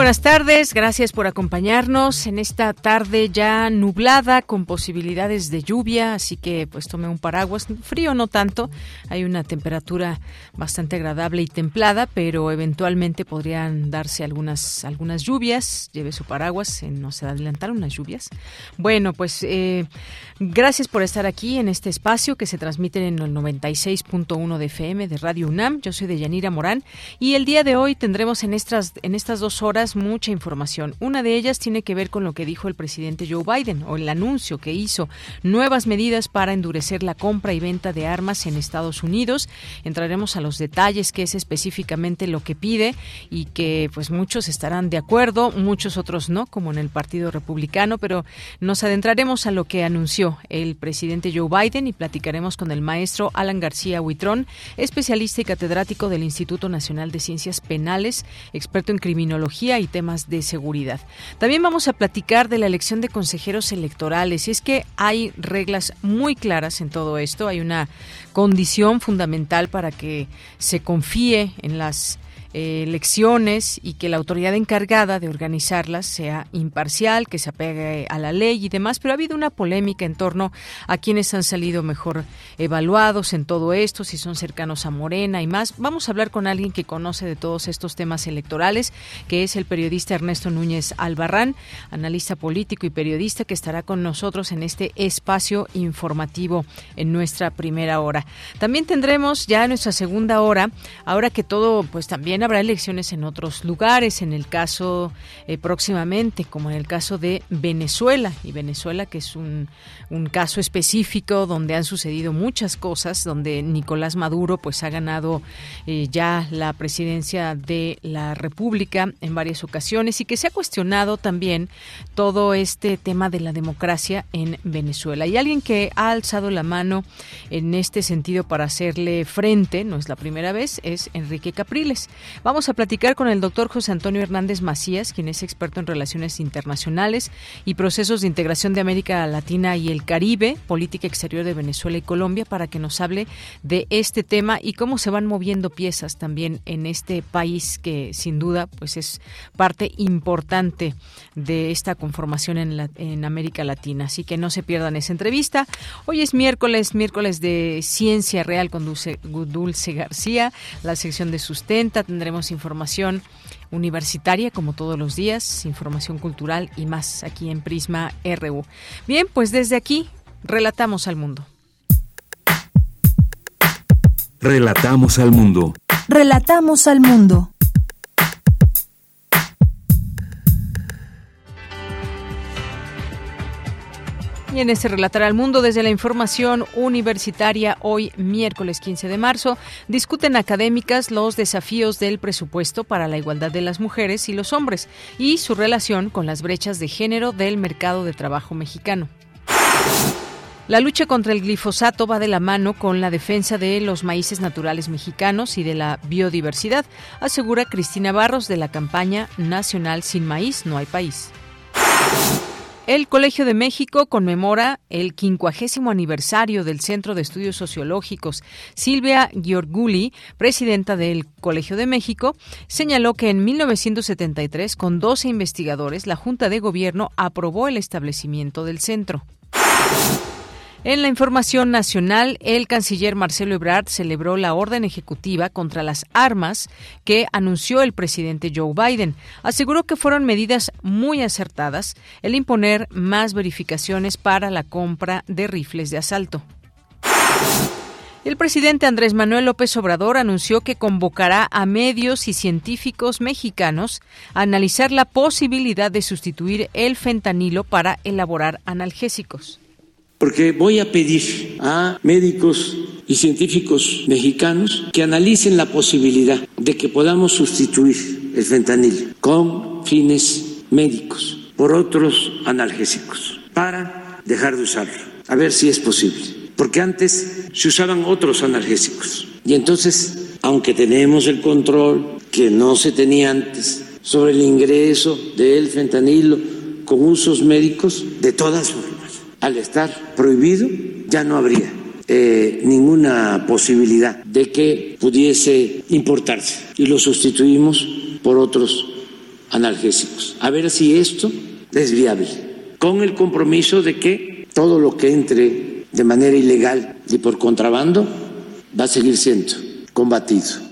Buenas tardes, gracias por acompañarnos en esta tarde ya nublada con posibilidades de lluvia, así que pues tome un paraguas, frío no tanto, hay una temperatura bastante agradable y templada, pero eventualmente podrían darse algunas algunas lluvias, lleve su paraguas, no se adelantaron unas lluvias. Bueno, pues eh, gracias por estar aquí en este espacio que se transmite en el 96.1 de FM de Radio UNAM, yo soy de Yanira Morán y el día de hoy tendremos en estas en estas dos horas mucha información. Una de ellas tiene que ver con lo que dijo el presidente Joe Biden o el anuncio que hizo, nuevas medidas para endurecer la compra y venta de armas en Estados Unidos. Entraremos a los detalles, qué es específicamente lo que pide y que pues muchos estarán de acuerdo, muchos otros no, como en el Partido Republicano, pero nos adentraremos a lo que anunció el presidente Joe Biden y platicaremos con el maestro Alan García Huitrón, especialista y catedrático del Instituto Nacional de Ciencias Penales, experto en criminología y temas de seguridad. También vamos a platicar de la elección de consejeros electorales. Y es que hay reglas muy claras en todo esto. Hay una condición fundamental para que se confíe en las eh, elecciones y que la autoridad encargada de organizarlas sea imparcial, que se apegue a la ley y demás, pero ha habido una polémica en torno a quienes han salido mejor evaluados en todo esto, si son cercanos a Morena y más. Vamos a hablar con alguien que conoce de todos estos temas electorales, que es el periodista Ernesto Núñez Albarrán, analista político y periodista que estará con nosotros en este espacio informativo en nuestra primera hora. También tendremos ya nuestra segunda hora, ahora que todo pues también habrá elecciones en otros lugares, en el caso eh, próximamente, como en el caso de Venezuela, y Venezuela que es un, caso específico donde han sucedido muchas cosas, donde Nicolás Maduro pues ha ganado eh, ya la presidencia de la República en varias ocasiones y que se ha cuestionado también todo este tema de la democracia en Venezuela. Y alguien que ha alzado la mano en este sentido para hacerle frente, no es la primera vez, es Enrique Capriles. Vamos a platicar con el doctor José Antonio Hernández Macías, quien es experto en relaciones internacionales y procesos de integración de América Latina y el Caribe, política exterior de Venezuela y Colombia, para que nos hable de este tema y cómo se van moviendo piezas también en este país que sin duda pues es parte importante de esta conformación en, en América Latina. Así que no se pierdan esa entrevista. Hoy es miércoles, miércoles de Ciencia Real con Dulce, Dulce García, la sección de sustenta tendremos información universitaria como todos los días, información cultural y más aquí en Prisma RU. Bien, pues desde aquí relatamos al mundo. Relatamos al mundo. Relatamos al mundo. Y en este Relatar al Mundo, desde la información universitaria, hoy miércoles 15 de marzo, discuten académicas los desafíos del presupuesto para la igualdad de las mujeres y los hombres y su relación con las brechas de género del mercado de trabajo mexicano. La lucha contra el glifosato va de la mano con la defensa de los maíces naturales mexicanos y de la biodiversidad, asegura Cristina Barros de la campaña nacional Sin Maíz No hay País. El Colegio de México conmemora el quincuagésimo aniversario del Centro de Estudios Sociológicos. Silvia Giorguli, presidenta del Colegio de México, señaló que en 1973, con 12 investigadores, la Junta de Gobierno aprobó el establecimiento del centro. En la información nacional, el canciller Marcelo Ebrard celebró la orden ejecutiva contra las armas que anunció el presidente Joe Biden. Aseguró que fueron medidas muy acertadas el imponer más verificaciones para la compra de rifles de asalto. El presidente Andrés Manuel López Obrador anunció que convocará a medios y científicos mexicanos a analizar la posibilidad de sustituir el fentanilo para elaborar analgésicos. Porque voy a pedir a médicos y científicos mexicanos que analicen la posibilidad de que podamos sustituir el fentanilo con fines médicos por otros analgésicos para dejar de usarlo, a ver si es posible porque antes se usaban otros analgésicos. Y entonces, aunque tenemos el control que no se tenía antes sobre el ingreso del fentanilo con usos médicos, de todas formas, al estar prohibido, ya no habría eh, ninguna posibilidad de que pudiese importarse y lo sustituimos por otros analgésicos. A ver si esto es viable, con el compromiso de que todo lo que entre de manera ilegal y por contrabando va a seguir siendo combatido.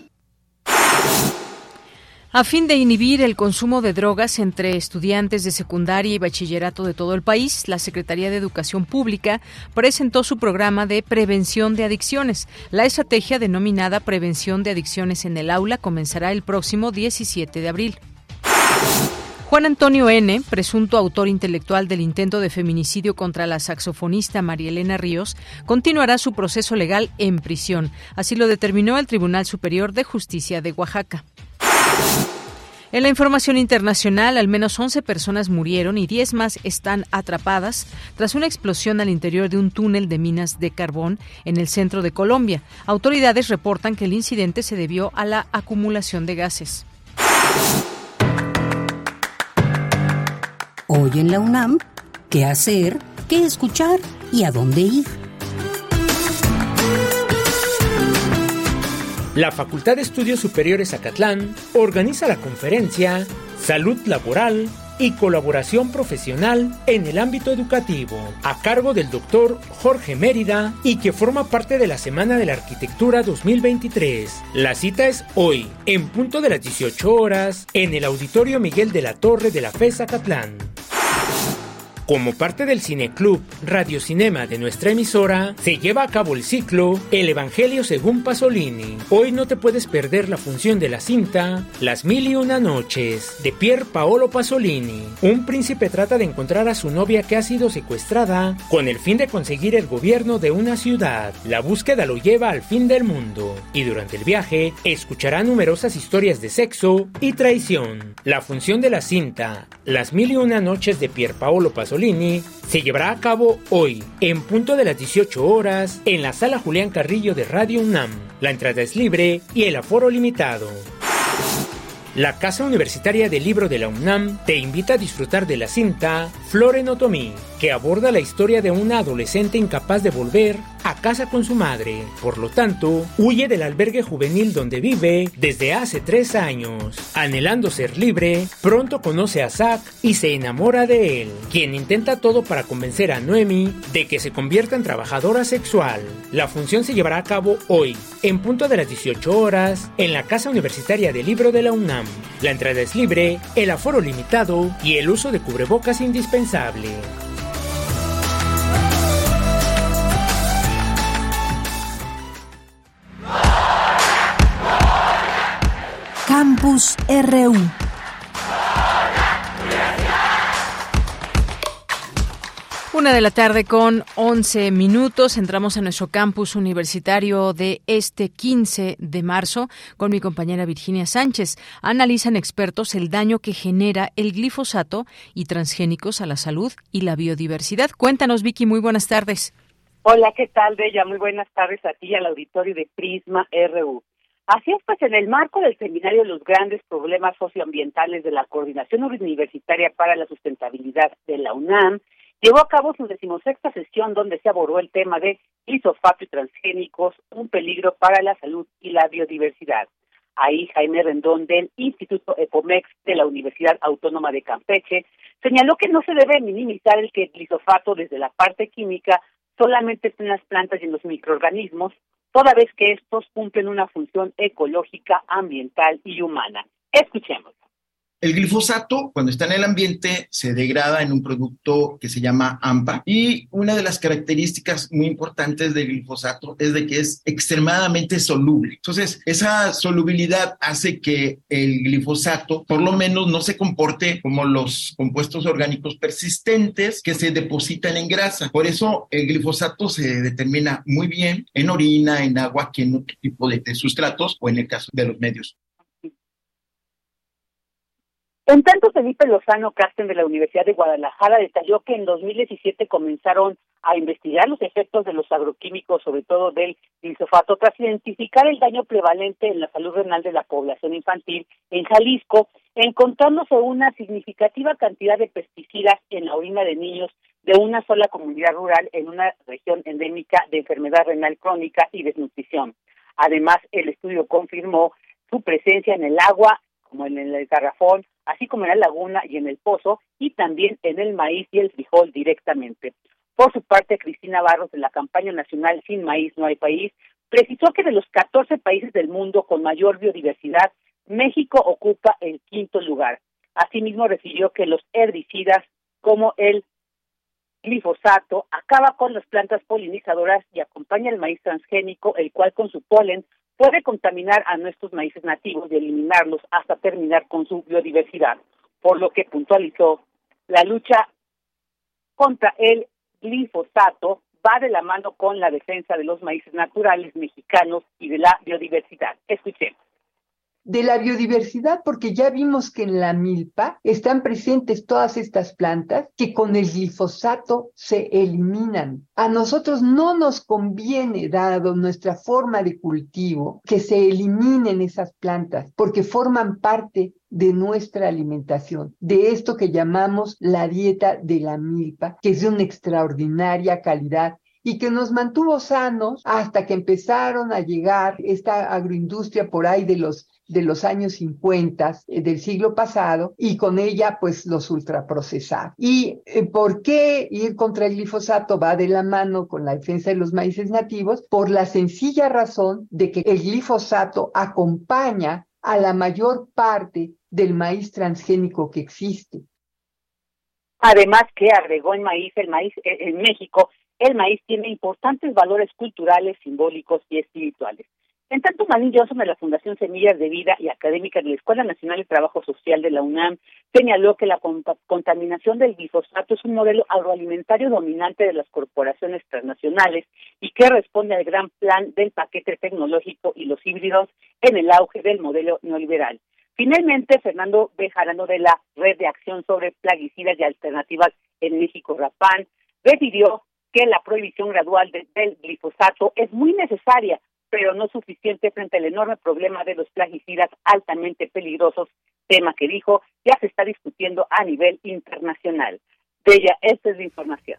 A fin de inhibir el consumo de drogas entre estudiantes de secundaria y bachillerato de todo el país, la Secretaría de Educación Pública presentó su programa de prevención de adicciones. La estrategia denominada Prevención de Adicciones en el Aula comenzará el próximo 17 de abril. Juan Antonio N., presunto autor intelectual del intento de feminicidio contra la saxofonista María Elena Ríos, continuará su proceso legal en prisión. Así lo determinó el Tribunal Superior de Justicia de Oaxaca. En la información internacional, al menos 11 personas murieron y 10 más están atrapadas tras una explosión al interior de un túnel de minas de carbón en el centro de Colombia. Autoridades reportan que el incidente se debió a la acumulación de gases. Hoy en la UNAM, ¿qué hacer? ¿Qué escuchar? ¿Y a dónde ir? La Facultad de Estudios Superiores Acatlán organiza la conferencia Salud Laboral y colaboración profesional en el ámbito educativo, a cargo del doctor Jorge Mérida y que forma parte de la Semana de la Arquitectura 2023. La cita es hoy, en punto de las 18 horas, en el Auditorio Miguel de la Torre de la FES Acatlán. Como parte del Cineclub Radio Cinema de nuestra emisora, se lleva a cabo el ciclo El Evangelio según Pasolini. Hoy no te puedes perder la función de la cinta Las Mil y Una Noches de Pier Paolo Pasolini. Un príncipe trata de encontrar a su novia que ha sido secuestrada con el fin de conseguir el gobierno de una ciudad. La búsqueda lo lleva al fin del mundo y durante el viaje escuchará numerosas historias de sexo y traición. La función de la cinta Las Mil y Una Noches de Pier Paolo Pasolini se llevará a cabo hoy, en punto de las 18 horas, en la sala Julián Carrillo de Radio UNAM. La entrada es libre y el aforo limitado. La Casa Universitaria del Libro de la UNAM te invita a disfrutar de la cinta Florenotomí, que aborda la historia de una adolescente incapaz de volver a casa con su madre. Por lo tanto, huye del albergue juvenil donde vive desde hace tres años. Anhelando ser libre, pronto conoce a Zack y se enamora de él, quien intenta todo para convencer a Noemi de que se convierta en trabajadora sexual. La función se llevará a cabo hoy, en punto de las 18 horas, en la Casa Universitaria del Libro de la UNAM. La entrada es libre, el aforo limitado y el uso de cubrebocas indispensable. Campus RU. Una de la tarde con 11 minutos. Entramos a nuestro campus universitario de este 15 de marzo con mi compañera Virginia Sánchez. Analizan expertos el daño que genera el glifosato y transgénicos a la salud y la biodiversidad. Cuéntanos, Vicky, muy buenas tardes. Hola, ¿qué tal, Bella? Muy buenas tardes a ti y al auditorio de Prisma RU. Así es, pues en el marco del seminario Los grandes problemas socioambientales de la Coordinación Universitaria para la Sustentabilidad de la UNAM, llevó a cabo su decimosexta sesión donde se abordó el tema de isofato y transgénicos, un peligro para la salud y la biodiversidad. Ahí Jaime Rendón del Instituto EPOMEX de la Universidad Autónoma de Campeche señaló que no se debe minimizar el que el glisofato desde la parte química solamente en las plantas y en los microorganismos, toda vez que estos cumplen una función ecológica, ambiental y humana. Escuchemos. El glifosato, cuando está en el ambiente, se degrada en un producto que se llama AMPA y una de las características muy importantes del glifosato es de que es extremadamente soluble. Entonces, esa solubilidad hace que el glifosato por lo menos no se comporte como los compuestos orgánicos persistentes que se depositan en grasa. Por eso el glifosato se determina muy bien en orina, en agua, que en otro tipo de, de sustratos o en el caso de los medios. En tanto, Felipe Lozano Casten de la Universidad de Guadalajara detalló que en 2017 comenzaron a investigar los efectos de los agroquímicos, sobre todo del glifosato, tras identificar el daño prevalente en la salud renal de la población infantil en Jalisco, encontrándose una significativa cantidad de pesticidas en la orina de niños de una sola comunidad rural en una región endémica de enfermedad renal crónica y desnutrición. Además, el estudio confirmó su presencia en el agua, como en el garrafón, así como en la laguna y en el pozo, y también en el maíz y el frijol directamente. Por su parte, Cristina Barros, de la campaña nacional Sin Maíz No Hay País, precisó que de los 14 países del mundo con mayor biodiversidad, México ocupa el quinto lugar. Asimismo, refirió que los herbicidas como el glifosato acaba con las plantas polinizadoras y acompaña el maíz transgénico, el cual con su polen puede contaminar a nuestros maíces nativos y eliminarlos hasta terminar con su biodiversidad, por lo que puntualizó la lucha contra el glifosato va de la mano con la defensa de los maíces naturales mexicanos y de la biodiversidad. Escuchemos de la biodiversidad, porque ya vimos que en la milpa están presentes todas estas plantas que con el glifosato se eliminan. A nosotros no nos conviene, dado nuestra forma de cultivo, que se eliminen esas plantas, porque forman parte de nuestra alimentación, de esto que llamamos la dieta de la milpa, que es de una extraordinaria calidad y que nos mantuvo sanos hasta que empezaron a llegar esta agroindustria por ahí de los de los años 50 eh, del siglo pasado y con ella pues los ultraprocesados. ¿Y eh, por qué ir contra el glifosato va de la mano con la defensa de los maíces nativos? Por la sencilla razón de que el glifosato acompaña a la mayor parte del maíz transgénico que existe. Además que agregó el maíz, el maíz eh, en México, el maíz tiene importantes valores culturales, simbólicos y espirituales. En tanto, Marín Johnson de la Fundación Semillas de Vida y académica de la Escuela Nacional de Trabajo Social de la UNAM señaló que la contaminación del glifosato es un modelo agroalimentario dominante de las corporaciones transnacionales y que responde al gran plan del paquete tecnológico y los híbridos en el auge del modelo neoliberal. Finalmente, Fernando Bejarano de la Red de Acción sobre Plaguicidas y Alternativas en México, RAPAN, refirió que la prohibición gradual del glifosato es muy necesaria pero no suficiente frente al enorme problema de los plaguicidas altamente peligrosos, tema que dijo ya se está discutiendo a nivel internacional. Bella, esta es la información.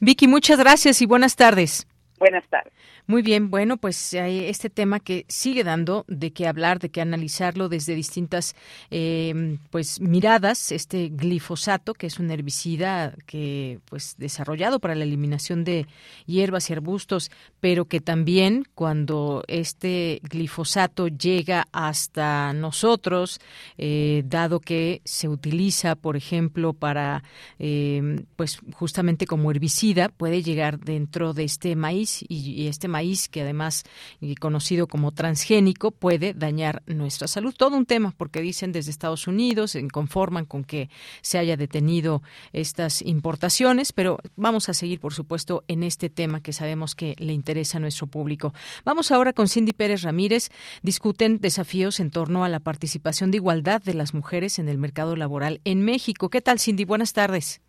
Vicky, muchas gracias y buenas tardes. Buenas tardes. Muy bien, bueno, pues este tema que sigue dando de qué hablar, de qué analizarlo desde distintas em, pues miradas. Este glifosato, que es un herbicida que pues desarrollado para la eliminación de hierbas y arbustos, pero que también cuando este glifosato llega hasta nosotros, eh, dado que se utiliza, por ejemplo, para em, pues justamente como herbicida, puede llegar dentro de este maíz y, y este maíz, que además y conocido como transgénico, puede dañar nuestra salud. Todo un tema, porque dicen desde Estados Unidos, se conforman con que se haya detenido estas importaciones, pero vamos a seguir, por supuesto, en este tema que sabemos que le interesa a nuestro público. Vamos ahora con Cindy Pérez Ramírez. Discuten desafíos en torno a la participación de igualdad de las mujeres en el mercado laboral en México. ¿Qué tal, Cindy? Buenas tardes.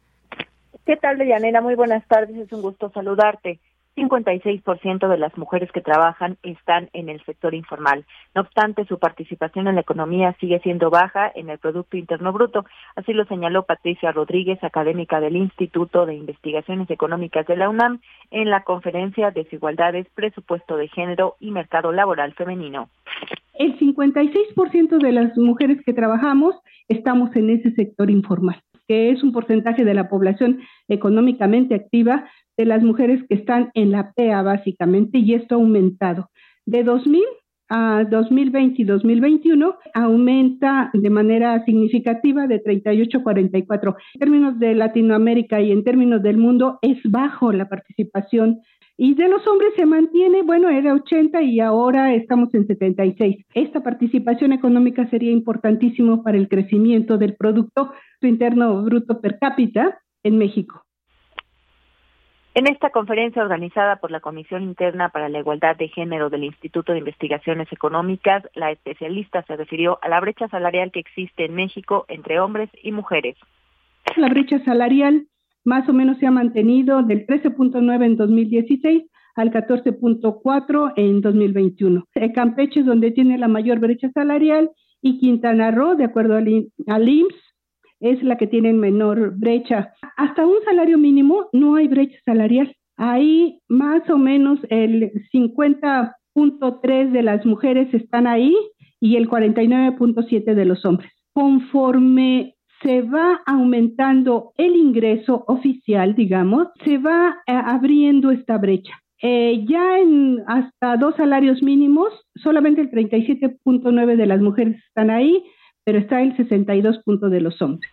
¿Qué tal, Deyanira? Muy buenas tardes. Es un gusto saludarte. 56% de las mujeres que trabajan están en el sector informal. No obstante, su participación en la economía sigue siendo baja en el Producto Interno Bruto. Así lo señaló Patricia Rodríguez, académica del Instituto de Investigaciones Económicas de la UNAM, en la conferencia Desigualdades, Presupuesto de Género y Mercado Laboral Femenino. El 56% de las mujeres que trabajamos estamos en ese sector informal que es un porcentaje de la población económicamente activa, de las mujeres que están en la PEA básicamente y esto ha aumentado. De 2.000 a 2020 y 2021 aumenta de manera significativa de 38 a 44. En términos de Latinoamérica y en términos del mundo es bajo la participación y de los hombres se mantiene, bueno, era 80 y ahora estamos en 76. Esta participación económica sería importantísimo para el crecimiento del Producto Interno Bruto per cápita en México. En esta conferencia organizada por la Comisión Interna para la Igualdad de Género del Instituto de Investigaciones Económicas, la especialista se refirió a la brecha salarial que existe en México entre hombres y mujeres. La brecha salarial más o menos se ha mantenido del 13.9 en 2016 al 14.4 en 2021. Campeche es donde tiene la mayor brecha salarial y Quintana Roo, de acuerdo al, IMSS, es la que tiene menor brecha. Hasta un salario mínimo no hay brecha salarial. Ahí más o menos el 50.3 de las mujeres están ahí y el 49.7 de los hombres. Conforme se va aumentando el ingreso oficial, digamos, se va eh, abriendo esta brecha. Eh, ya en hasta dos salarios mínimos, solamente el 37.9 de las mujeres están ahí, pero está el 62. de los hombres.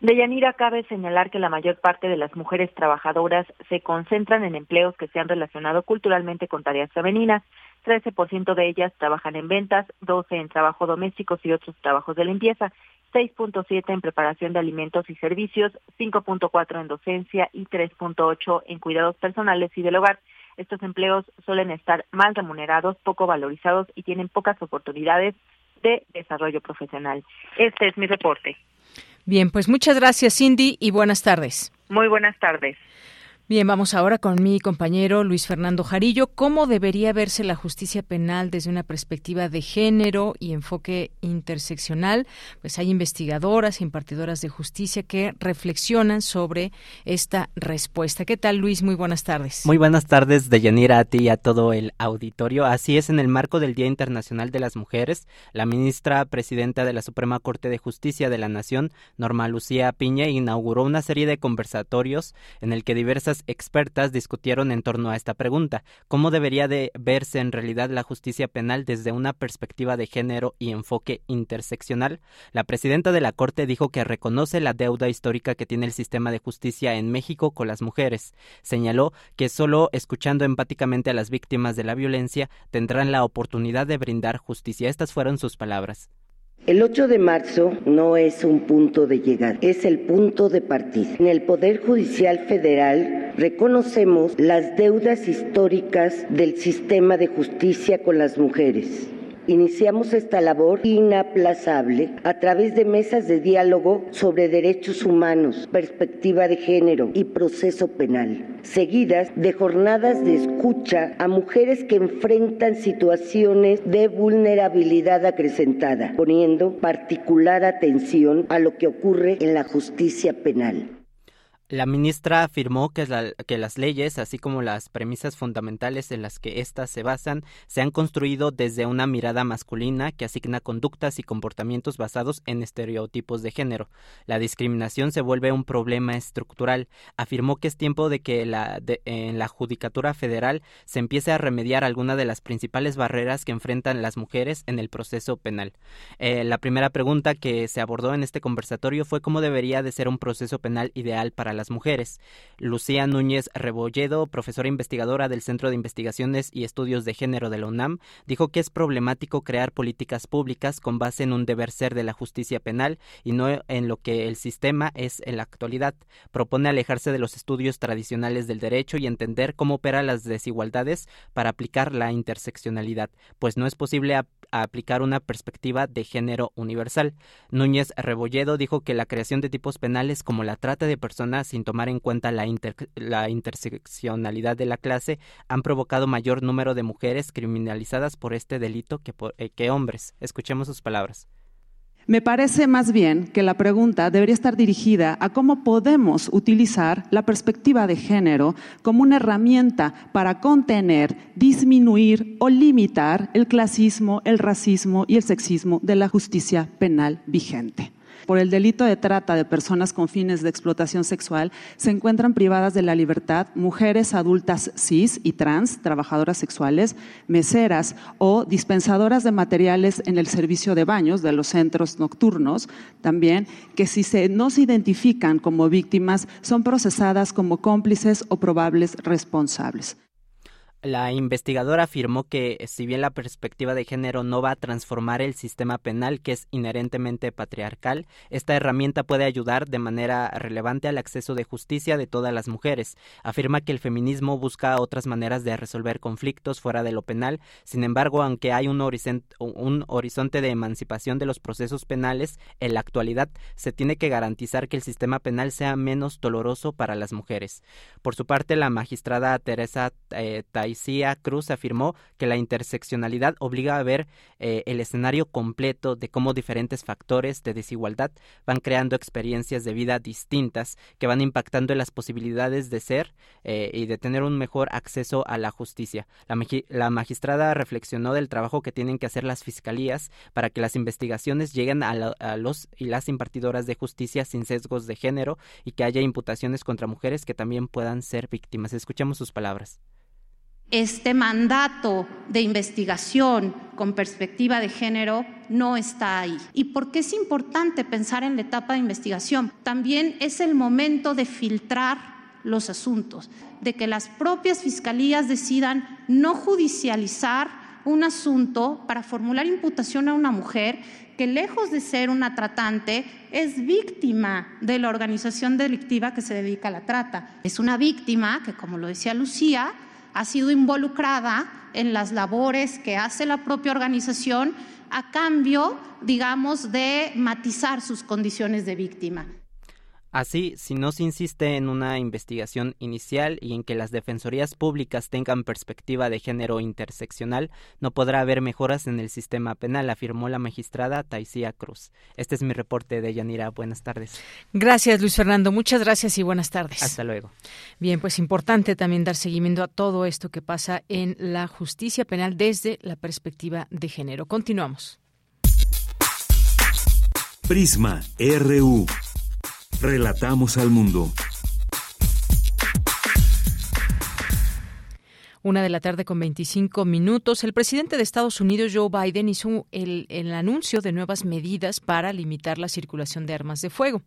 De Yanira cabe señalar que la mayor parte de las mujeres trabajadoras se concentran en empleos que se han relacionado culturalmente con tareas femeninas. 13% de ellas trabajan en ventas, 12 en trabajo domésticos y otros trabajos de limpieza, 6.7 en preparación de alimentos y servicios, 5.4 en docencia y 3.8 en cuidados personales y del hogar. Estos empleos suelen estar mal remunerados, poco valorizados y tienen pocas oportunidades de desarrollo profesional. Este es mi reporte. Bien, pues muchas gracias Cindy y buenas tardes. Muy buenas tardes. Bien, vamos ahora con mi compañero Luis Fernando Jarillo. ¿Cómo debería verse la justicia penal desde una perspectiva de género y enfoque interseccional? Pues hay investigadoras e impartidoras de justicia que reflexionan sobre esta respuesta. ¿Qué tal, Luis? Muy buenas tardes. Muy buenas tardes, Deyanira, a ti y a todo el auditorio. Así es, en el marco del Día Internacional de las Mujeres, la ministra presidenta de la Suprema Corte de Justicia de la Nación, Norma Lucía Piña, inauguró una serie de conversatorios en el que diversas expertas discutieron en torno a esta pregunta, ¿cómo debería de verse en realidad la justicia penal desde una perspectiva de género y enfoque interseccional? La presidenta de la Corte dijo que reconoce la deuda histórica que tiene el sistema de justicia en México con las mujeres. Señaló que solo escuchando empáticamente a las víctimas de la violencia tendrán la oportunidad de brindar justicia. Estas fueron sus palabras. El 8 de marzo no es un punto de llegada, es el punto de partida. En el Poder Judicial Federal reconocemos las deudas históricas del sistema de justicia con las mujeres Iniciamos esta labor inaplazable a través de mesas de diálogo sobre derechos humanos, perspectiva de género y proceso penal, seguidas de jornadas de escucha a mujeres que enfrentan situaciones de vulnerabilidad acrecentada, poniendo particular atención a lo que ocurre en la justicia penal. La ministra afirmó que, las leyes, así como las premisas fundamentales en las que éstas se basan, se han construido desde una mirada masculina que asigna conductas y comportamientos basados en estereotipos de género. La discriminación se vuelve un problema estructural. Afirmó que es tiempo de que la, en la Judicatura Federal se empiece a remediar alguna de las principales barreras que enfrentan las mujeres en el proceso penal. Eh, la primera pregunta que se abordó en este conversatorio fue cómo debería de ser un proceso penal ideal para las mujeres. Lucía Núñez Rebolledo, profesora investigadora del Centro de Investigaciones y Estudios de Género de la UNAM, dijo que es problemático crear políticas públicas con base en un deber ser de la justicia penal y no en lo que el sistema es en la actualidad. Propone alejarse de los estudios tradicionales del derecho y entender cómo operan las desigualdades para aplicar la interseccionalidad, pues no es posible aplicar una perspectiva de género universal. Núñez Rebolledo dijo que la creación de tipos penales como la trata de personas sin tomar en cuenta la, interseccionalidad de la clase han provocado mayor número de mujeres criminalizadas por este delito eh, que hombres. Escuchemos sus palabras. Me parece más bien que la pregunta debería estar dirigida a cómo podemos utilizar la perspectiva de género como una herramienta para contener, disminuir o limitar el clasismo, el racismo y el sexismo de la justicia penal vigente. Por el delito de trata de personas con fines de explotación sexual, se encuentran privadas de la libertad mujeres adultas cis y trans, trabajadoras sexuales, meseras o dispensadoras de materiales en el servicio de baños de los centros nocturnos, también que si se, no se identifican como víctimas son procesadas como cómplices o probables responsables. La investigadora afirmó que si bien la perspectiva de género no va a transformar el sistema penal, que es inherentemente patriarcal, esta herramienta puede ayudar de manera relevante al acceso de justicia de todas las mujeres. Afirma que el feminismo busca otras maneras de resolver conflictos fuera de lo penal. Sin embargo, aunque hay un, horizonte de emancipación de los procesos penales, en la actualidad se tiene que garantizar que el sistema penal sea menos doloroso para las mujeres. Por su parte, la magistrada Teresa eh, Cruz afirmó que la interseccionalidad obliga a ver eh, el escenario completo de cómo diferentes factores de desigualdad van creando experiencias de vida distintas que van impactando en las posibilidades de ser eh, y de tener un mejor acceso a la justicia. La, magistrada reflexionó del trabajo que tienen que hacer las fiscalías para que las investigaciones lleguen a, a los y las impartidoras de justicia sin sesgos de género y que haya imputaciones contra mujeres que también puedan ser víctimas. Escuchemos sus palabras este mandato de investigación con perspectiva de género no está ahí. ¿Y por qué es importante pensar en la etapa de investigación? También es el momento de filtrar los asuntos, de que las propias fiscalías decidan no judicializar un asunto para formular imputación a una mujer que lejos de ser una tratante es víctima de la organización delictiva que se dedica a la trata. Es una víctima que, como lo decía Lucía, ha sido involucrada en las labores que hace la propia organización a cambio, digamos, de matizar sus condiciones de víctima. Así, si no se insiste en una investigación inicial y en que las defensorías públicas tengan perspectiva de género interseccional, no podrá haber mejoras en el sistema penal, afirmó la magistrada Taisía Cruz. Este es mi reporte de Yanira. Buenas tardes. Gracias, Luis Fernando. Muchas gracias y buenas tardes. Hasta luego. Bien, pues importante también dar seguimiento a todo esto que pasa en la justicia penal desde la perspectiva de género. Continuamos. Prisma RU. Relatamos al mundo. Una de la tarde con 25 minutos. El presidente de Estados Unidos, Joe Biden, hizo el, anuncio de nuevas medidas para limitar la circulación de armas de fuego.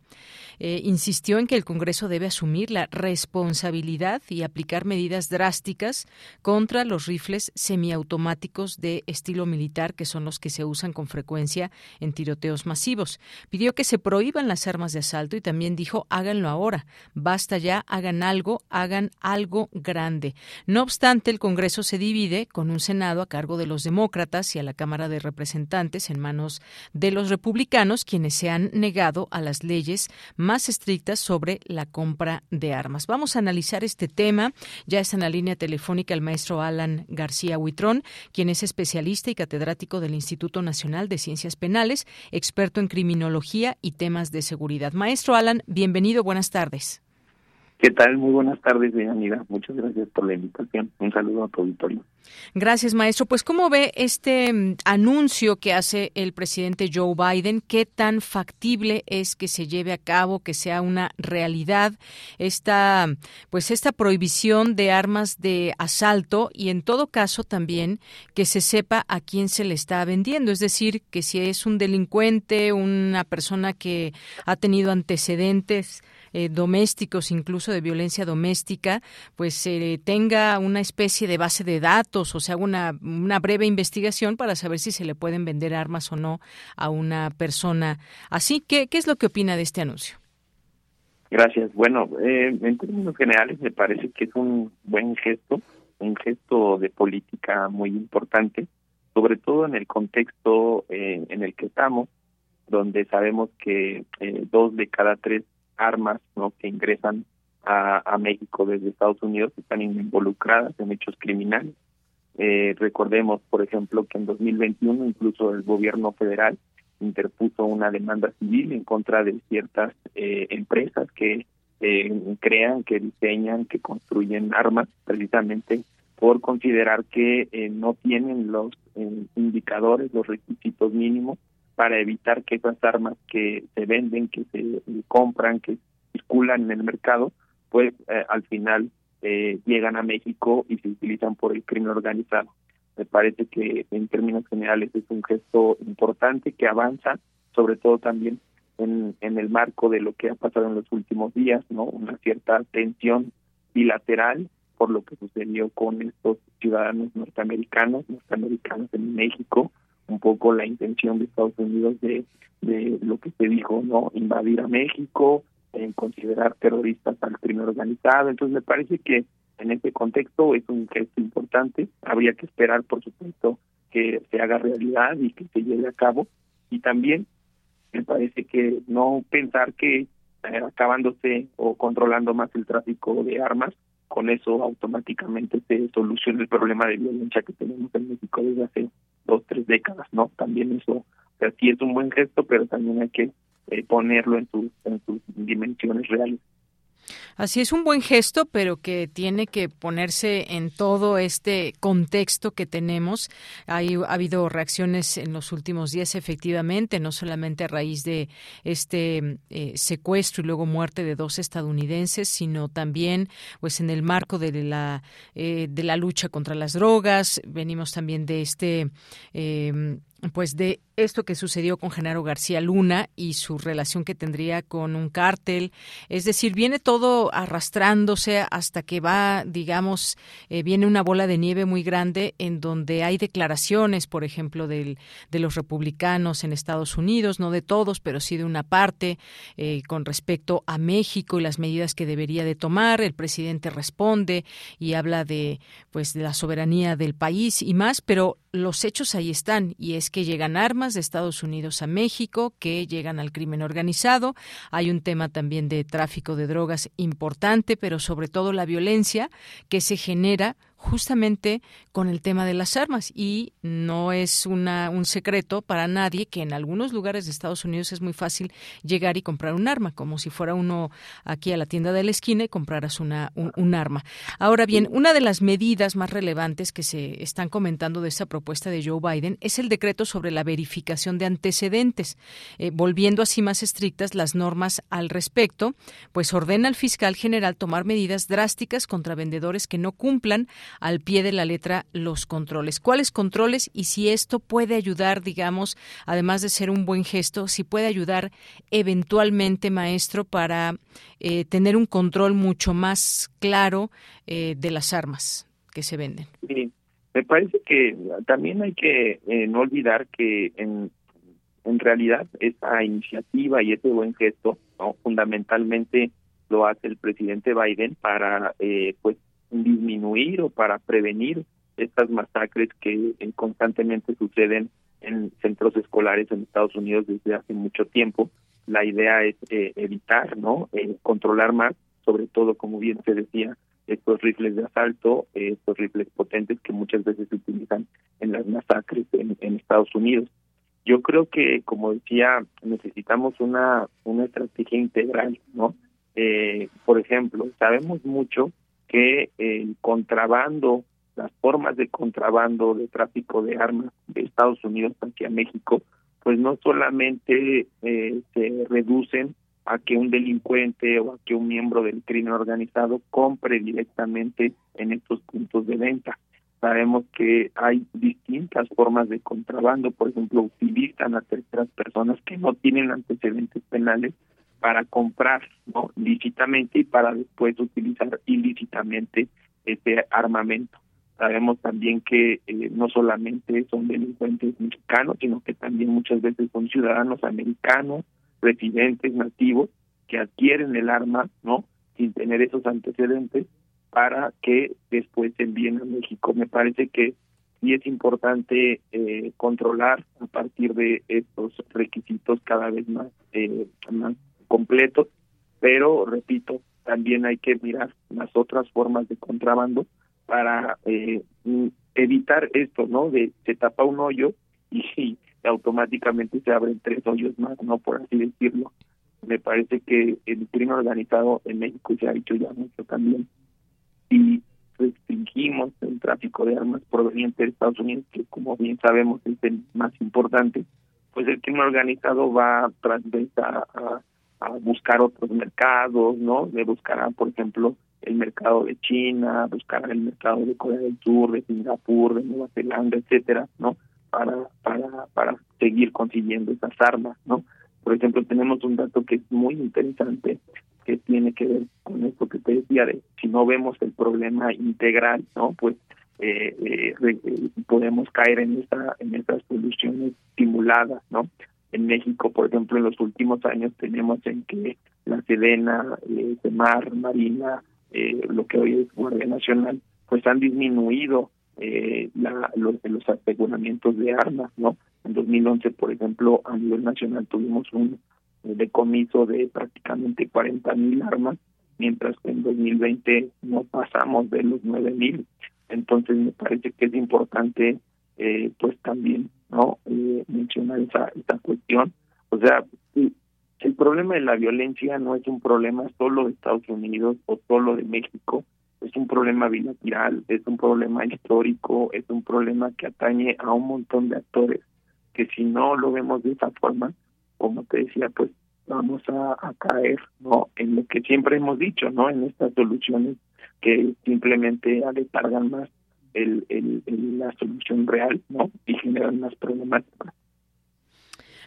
Eh, insistió en que el Congreso debe asumir la responsabilidad y aplicar medidas drásticas contra los rifles semiautomáticos de estilo militar, que son los que se usan con frecuencia en tiroteos masivos. Pidió que se prohíban las armas de asalto y también dijo háganlo ahora. Basta ya, hagan algo, hagan algo grande. No obstante, el Congreso se divide con un Senado a cargo de los demócratas y a la Cámara de Representantes en manos de los republicanos, quienes se han negado a las leyes más estrictas sobre la compra de armas. Vamos a analizar este tema. Ya está en la línea telefónica el maestro Alan García Huitrón, quien es especialista y catedrático del Instituto Nacional de Ciencias Penales, experto en criminología y temas de seguridad. Maestro Alan, bienvenido, buenas tardes. ¿Qué tal? Muy buenas tardes, Bienvenida. Muchas gracias por la invitación. Un saludo a tu auditorio. Gracias, maestro. Pues, ¿cómo ve este mm, anuncio que hace el presidente Joe Biden? ¿Qué tan factible es que se lleve a cabo, que sea una realidad esta, pues, esta prohibición de armas de asalto y, en todo caso, también que se sepa a quién se le está vendiendo? Es decir, que si es un delincuente, una persona que ha tenido antecedentes eh, domésticos, incluso de violencia doméstica, pues se tenga una especie de base de datos o se haga una, una breve investigación para saber si se le pueden vender armas o no a una persona así. ¿Qué, qué es lo que opina de este anuncio? Gracias. Bueno, eh, en términos generales me parece que es un buen gesto, un gesto de política muy importante, sobre todo en el contexto eh, en el que estamos, donde sabemos que eh, dos de cada tres armas ¿no? que ingresan a, México desde Estados Unidos están involucradas en hechos criminales. Eh, recordemos, por ejemplo, que en 2021 incluso el gobierno federal interpuso una demanda civil en contra de ciertas eh, empresas que eh, crean, que diseñan, que construyen armas, precisamente por considerar que no tienen los indicadores, los requisitos mínimos para evitar que esas armas que se venden, que se compran, que circulan en el mercado, pues eh, al final eh, llegan a México y se utilizan por el crimen organizado. Me parece que en términos generales es un gesto importante que avanza, sobre todo también en, en el marco de lo que ha pasado en los últimos días, no una cierta tensión bilateral por lo que sucedió con estos ciudadanos norteamericanos, norteamericanos en México, un poco la intención de Estados Unidos de, lo que se dijo, ¿no? Invadir a México, en considerar terroristas al crimen organizado. Entonces me parece que en este contexto es un gesto importante. Habría que esperar, por supuesto, que se haga realidad y que se lleve a cabo. Y también me parece que no pensar que eh, acabándose o controlando más el tráfico de armas, con eso automáticamente se soluciona el problema de violencia que tenemos en México desde hace dos, tres décadas, ¿no? También eso, o sea, sí es un buen gesto, pero también hay que eh, ponerlo en sus, en sus dimensiones reales. Así es un buen gesto, pero que tiene que ponerse en todo este contexto que tenemos. Hay, ha habido reacciones en los últimos días, efectivamente, no solamente a raíz de este eh, secuestro y luego muerte de dos estadounidenses, sino también, pues, en el marco de la eh, de la lucha contra las drogas. Venimos también de este eh, pues de esto que sucedió con Genaro García Luna y su relación que tendría con un cártel. Es decir, viene todo arrastrándose hasta que va, digamos, eh, viene una bola de nieve muy grande en donde hay declaraciones, por ejemplo, del, de los republicanos en Estados Unidos, no de todos, pero sí de una parte, eh, con respecto a México y las medidas que debería de tomar. El presidente responde y habla de, pues, de la soberanía del país y más, pero los hechos ahí están y es que llegan armas de Estados Unidos a México, que llegan al crimen organizado. Hay un tema también de tráfico de drogas importante, pero sobre todo la violencia que se genera justamente con el tema de las armas y no es una, un secreto para nadie que en algunos lugares de Estados Unidos es muy fácil llegar y comprar un arma, como si fuera uno aquí a la tienda de la esquina y compraras una, un, arma. Ahora bien, una de las medidas más relevantes que se están comentando de esta propuesta de Joe Biden es el decreto sobre la verificación de antecedentes, eh, volviendo así más estrictas las normas al respecto, pues ordena al fiscal general tomar medidas drásticas contra vendedores que no cumplan al pie de la letra los controles. ¿Cuáles controles y si esto puede ayudar, digamos, además de ser un buen gesto, si puede ayudar eventualmente, maestro, para eh, tener un control mucho más claro eh, de las armas que se venden? Me parece que también hay que eh, no olvidar que en, en realidad esta iniciativa y este buen gesto fundamentalmente lo hace el presidente Biden para eh, pues disminuir o para prevenir estas masacres que eh, constantemente suceden en centros escolares en Estados Unidos desde hace mucho tiempo. La idea es eh, evitar, ¿no? Eh, controlar más, sobre todo, como bien se decía, estos rifles de asalto, estos rifles potentes que muchas veces se utilizan en las masacres en, en Estados Unidos. Yo creo que, como decía, necesitamos una una estrategia integral, ¿no? Eh, por ejemplo, sabemos mucho que el contrabando, las formas de contrabando de tráfico de armas de Estados Unidos hacia México, pues no solamente eh, se reducen a que un delincuente o a que un miembro del crimen organizado compre directamente en estos puntos de venta. Sabemos que hay distintas formas de contrabando, por ejemplo, utilizan a terceras personas que no tienen antecedentes penales para comprar ¿no? lícitamente y para después utilizar ilícitamente ese armamento. Sabemos también que eh, no solamente son delincuentes mexicanos, sino que también muchas veces son ciudadanos americanos, residentes nativos, que adquieren el arma, ¿no? Sin tener esos antecedentes para que después se envíen a México. Me parece que sí es importante eh, controlar a partir de estos requisitos cada vez más, eh, más completo, pero repito, también hay que mirar las otras formas de contrabando para eh, evitar esto, ¿no? De se tapa un hoyo y, automáticamente se abren tres hoyos más, ¿no? Por así decirlo. Me parece que el crimen organizado en México se ha hecho ya mucho también. Y restringimos el tráfico de armas provenientes de Estados Unidos, que como bien sabemos es el más importante, pues el crimen organizado va tras a, a, buscar otros mercados, ¿no? De buscar, por ejemplo, el mercado de China, buscar el mercado de Corea del Sur, de Singapur, de Nueva Zelanda, etcétera, ¿no? Para para para seguir consiguiendo esas armas, ¿no? Por ejemplo, tenemos un dato que es muy interesante que tiene que ver con esto que te decía de si no vemos el problema integral, ¿no? Pues eh, eh, eh, podemos caer en esta en estas soluciones simuladas, ¿no? En México, por ejemplo, en los últimos años tenemos en que la Sedena, eh, Semar, Marina, eh, lo que hoy es Guardia Nacional, pues han disminuido eh, la, los, los aseguramientos de armas, ¿no? En 2011, por ejemplo, a nivel nacional tuvimos un decomiso de prácticamente 40 mil armas, mientras que en 2020 no pasamos de los 9 mil. Entonces me parece que es importante, eh, pues también, no, eh, mencionar esa esa cuestión. O sea, el problema de la violencia no es un problema solo de Estados Unidos o solo de México, es un problema bilateral, es un problema histórico, es un problema que atañe a un montón de actores que si no lo vemos de esa forma, como te decía, pues vamos a, caer no en lo que siempre hemos dicho, no en estas soluciones que simplemente aletargan más el, el, el, la solución real, ¿no? Y generan más problemáticas.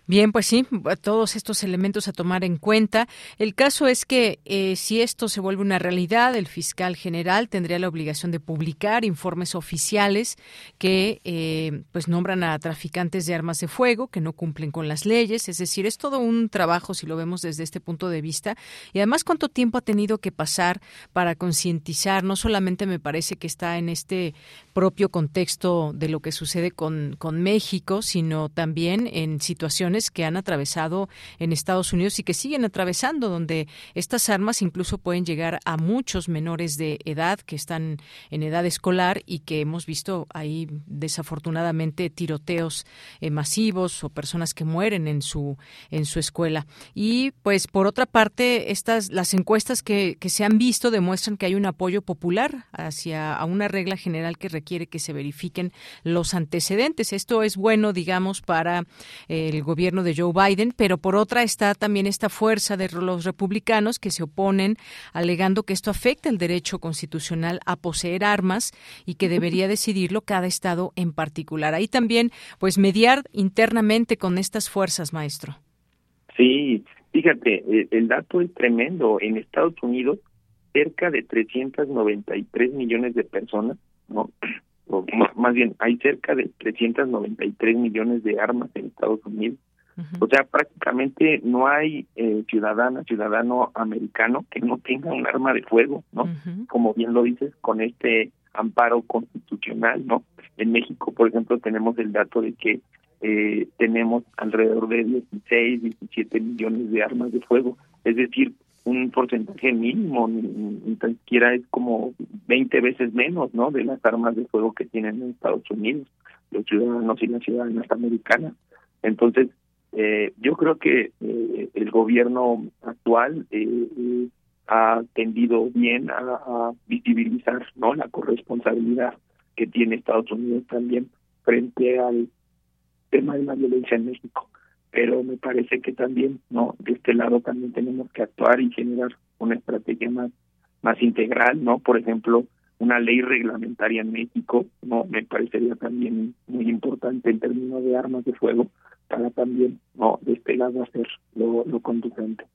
Bien, pues sí, todos estos elementos a tomar en cuenta. El caso es que eh, si esto se vuelve una realidad, el fiscal general tendría la obligación de publicar informes oficiales que eh, pues nombran a traficantes de armas de fuego que no cumplen con las leyes. Es decir, es todo un trabajo si lo vemos desde este punto de vista. Y además, cuánto tiempo ha tenido que pasar para concientizar. No solamente me parece que está en este propio contexto de lo que sucede con, con México, sino también en situaciones que han atravesado en Estados Unidos y que siguen atravesando, donde estas armas incluso pueden llegar a muchos menores de edad que están en edad escolar y que hemos visto ahí desafortunadamente tiroteos eh, masivos o personas que mueren en su en su escuela. Y pues por otra parte, estas las encuestas que, que se han visto demuestran que hay un apoyo popular hacia una regla general que requiere que se verifiquen los antecedentes. Esto es bueno, digamos, para el gobierno gobierno de Joe Biden, pero por otra está también esta fuerza de los republicanos que se oponen alegando que esto afecta el derecho constitucional a poseer armas y que debería decidirlo cada estado en particular. Ahí también, pues, mediar internamente con estas fuerzas, maestro. Sí, fíjate, eh, el dato es tremendo. En Estados Unidos, cerca de 393 millones de personas, ¿no? O más bien, hay cerca de 393 millones de armas en Estados Unidos. O sea, prácticamente no hay eh, ciudadana, ciudadano americano que no tenga un arma de fuego, ¿no? Como bien lo dices, con este amparo constitucional, ¿no? En México, por ejemplo, tenemos el dato de que eh, tenemos alrededor de 16, 17 millones de armas de fuego, es decir, un porcentaje mínimo, ni, ni, tan siquiera es como 20 veces menos, ¿no? De las armas de fuego que tienen en Estados Unidos, los ciudadanos y las ciudadanas americanas. Entonces, eh, yo creo que eh, el gobierno actual eh, ha tendido bien a, a, visibilizar no la corresponsabilidad que tiene Estados Unidos también frente al tema de la violencia en México. Pero me parece que también no de este lado también tenemos que actuar y generar una estrategia más más integral no por ejemplo una ley reglamentaria en México no me parecería también muy importante en términos de armas de fuego para también no de este lado hacer lo, lo conducente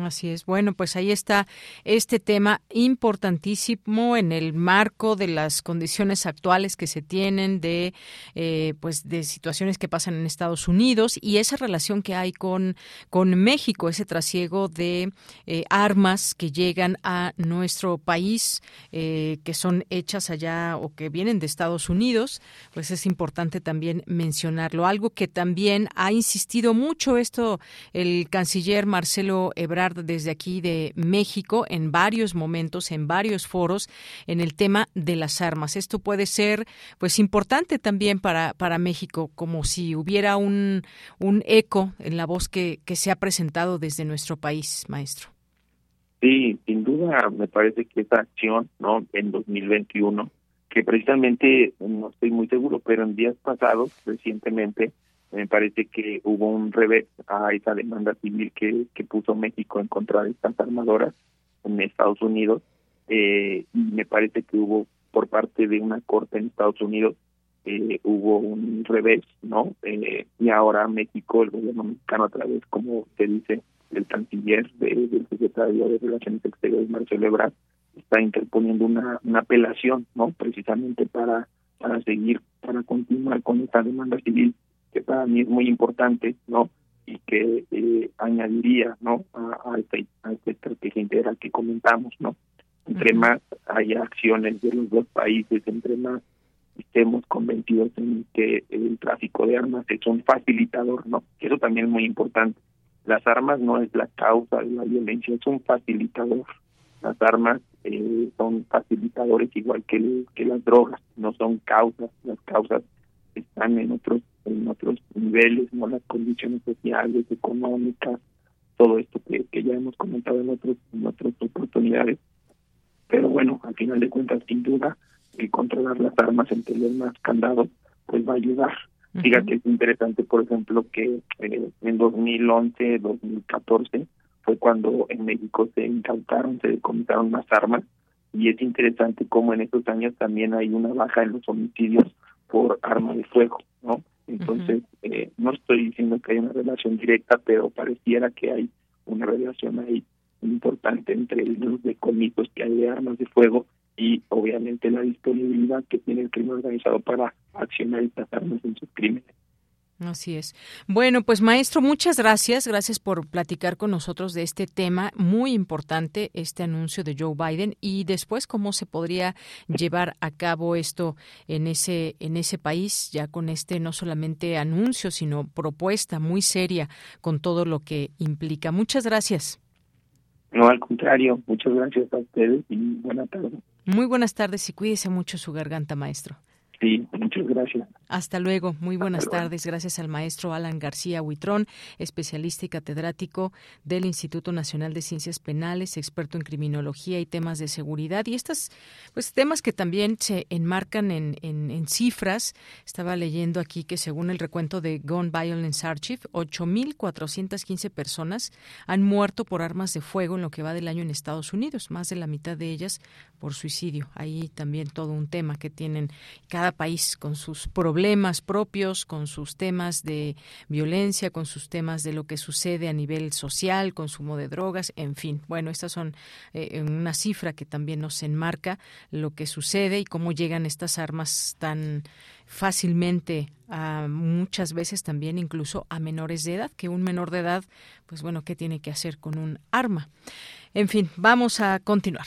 Así es. Bueno, pues ahí está este tema importantísimo en el marco de las condiciones actuales que se tienen de, eh, pues, de situaciones que pasan en Estados Unidos y esa relación que hay con con México, ese trasiego de eh, armas que llegan a nuestro país, eh, que son hechas allá o que vienen de Estados Unidos, pues es importante también mencionarlo. Algo que también ha insistido mucho esto el canciller Marcelo Ebrard desde aquí de México en varios momentos, en varios foros, en el tema de las armas. Esto puede ser, pues, importante también para, para México, como si hubiera un, un eco en la voz que, que se ha presentado desde nuestro país, maestro. Sí, sin duda me parece que esta acción, ¿no? En 2021, que precisamente, no estoy muy seguro, pero en días pasados, recientemente, Me parece que hubo un revés a esa demanda civil que, que puso México en contra de estas armadoras en Estados Unidos. Eh, y me parece que hubo por parte de una corte en Estados Unidos eh, hubo un revés, ¿no? Eh, y ahora México, el gobierno mexicano a través, como se dice, del canciller, del secretario de Relaciones Exteriores, Marcelo Ebrard, está interponiendo una, una apelación, ¿no? Precisamente para, para seguir, para continuar con esta demanda civil, que para mí es muy importante, ¿no? Y que eh, añadiría, ¿no? A, a, esta, a esta estrategia integral que comentamos, ¿no? Entre más haya acciones de los dos países, entre más estemos convencidos en que el tráfico de armas es un facilitador, ¿no? Eso también es muy importante. Las armas no es la causa de la violencia, es un facilitador. Las armas eh, son facilitadores igual que, que las drogas, no son causas. Las causas están en otros en otros niveles, no las condiciones sociales, económicas, todo esto que, que ya hemos comentado en otros en otras oportunidades. Pero bueno, al final de cuentas, sin duda, el controlar las armas, en tener más candados, pues va a ayudar. Fíjate, es interesante, por ejemplo, que eh, en 2011, 2014 fue cuando en México se incautaron, se decomisaron más armas y es interesante cómo en estos años también hay una baja en los homicidios por arma de fuego, ¿no? Entonces, eh, no estoy diciendo que hay una relación directa, pero pareciera que hay una relación ahí importante entre los decomisos que hay de armas de fuego y obviamente la disponibilidad que tiene el crimen organizado para accionar y tratarnos en sus crímenes. Así es. Bueno, pues maestro, muchas gracias. Gracias por platicar con nosotros de este tema muy importante, este anuncio de Joe Biden y después cómo se podría llevar a cabo esto en ese en ese país ya con este no solamente anuncio, sino propuesta muy seria con todo lo que implica. Muchas gracias. No, al contrario, muchas gracias a ustedes y buena tarde. Muy buenas tardes y cuídese mucho su garganta, maestro. Sí, muchas gracias. Hasta luego. Muy buenas tardes. Gracias al maestro Alan García Huitrón, especialista y catedrático del Instituto Nacional de Ciencias Penales, experto en criminología y temas de seguridad. Y estos pues, temas que también se enmarcan en, en, en cifras. Estaba leyendo aquí que según el recuento de Gun Violence Archive, 8.415 personas han muerto por armas de fuego en lo que va del año en Estados Unidos, más de la mitad de ellas por suicidio. Ahí también todo un tema que tienen cada país con sus problemas propios, con sus temas de violencia, con sus temas de lo que sucede a nivel social, consumo de drogas, en fin. Bueno, estas son eh, una cifra que también nos enmarca lo que sucede y cómo llegan estas armas tan fácilmente a muchas veces también incluso a menores de edad, que un menor de edad, pues bueno, ¿qué tiene que hacer con un arma? En fin, vamos a continuar.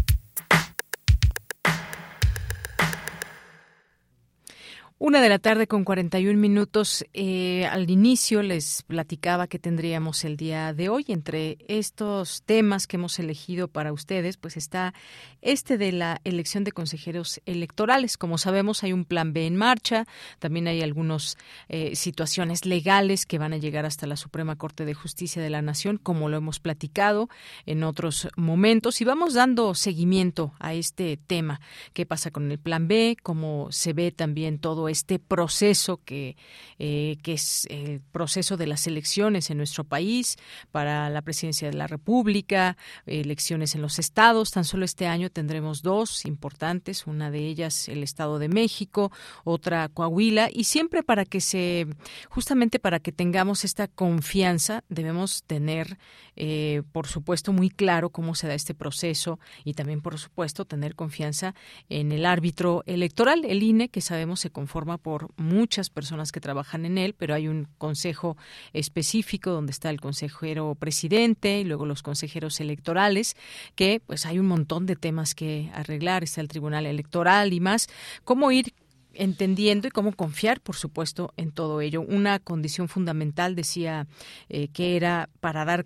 Una de la tarde con 41 minutos. Eh, al inicio les platicaba que tendríamos el día de hoy. Entre estos temas que hemos elegido para ustedes, pues está este de la elección de consejeros electorales. Como sabemos, hay un plan B en marcha. También hay algunas eh, situaciones legales que van a llegar hasta la Suprema Corte de Justicia de la Nación, como lo hemos platicado en otros momentos. Y vamos dando seguimiento a este tema. ¿Qué pasa con el plan B? ¿Cómo se ve también todo este proceso que, eh, que es el proceso de las elecciones en nuestro país para la presidencia de la República, elecciones en los estados. Tan solo este año tendremos dos importantes, una de ellas el Estado de México, otra Coahuila, y siempre para que se, justamente para que tengamos esta confianza, debemos tener, eh, por supuesto, muy claro cómo se da este proceso y también, por supuesto, tener confianza en el árbitro electoral, el INE, que sabemos se conforma por muchas personas que trabajan en él, pero hay un consejo específico donde está el consejero presidente y luego los consejeros electorales, que pues hay un montón de temas que arreglar, está el Tribunal Electoral y más. ¿Cómo ir entendiendo y cómo confiar, por supuesto, en todo ello. Una condición fundamental, decía, eh, que era para dar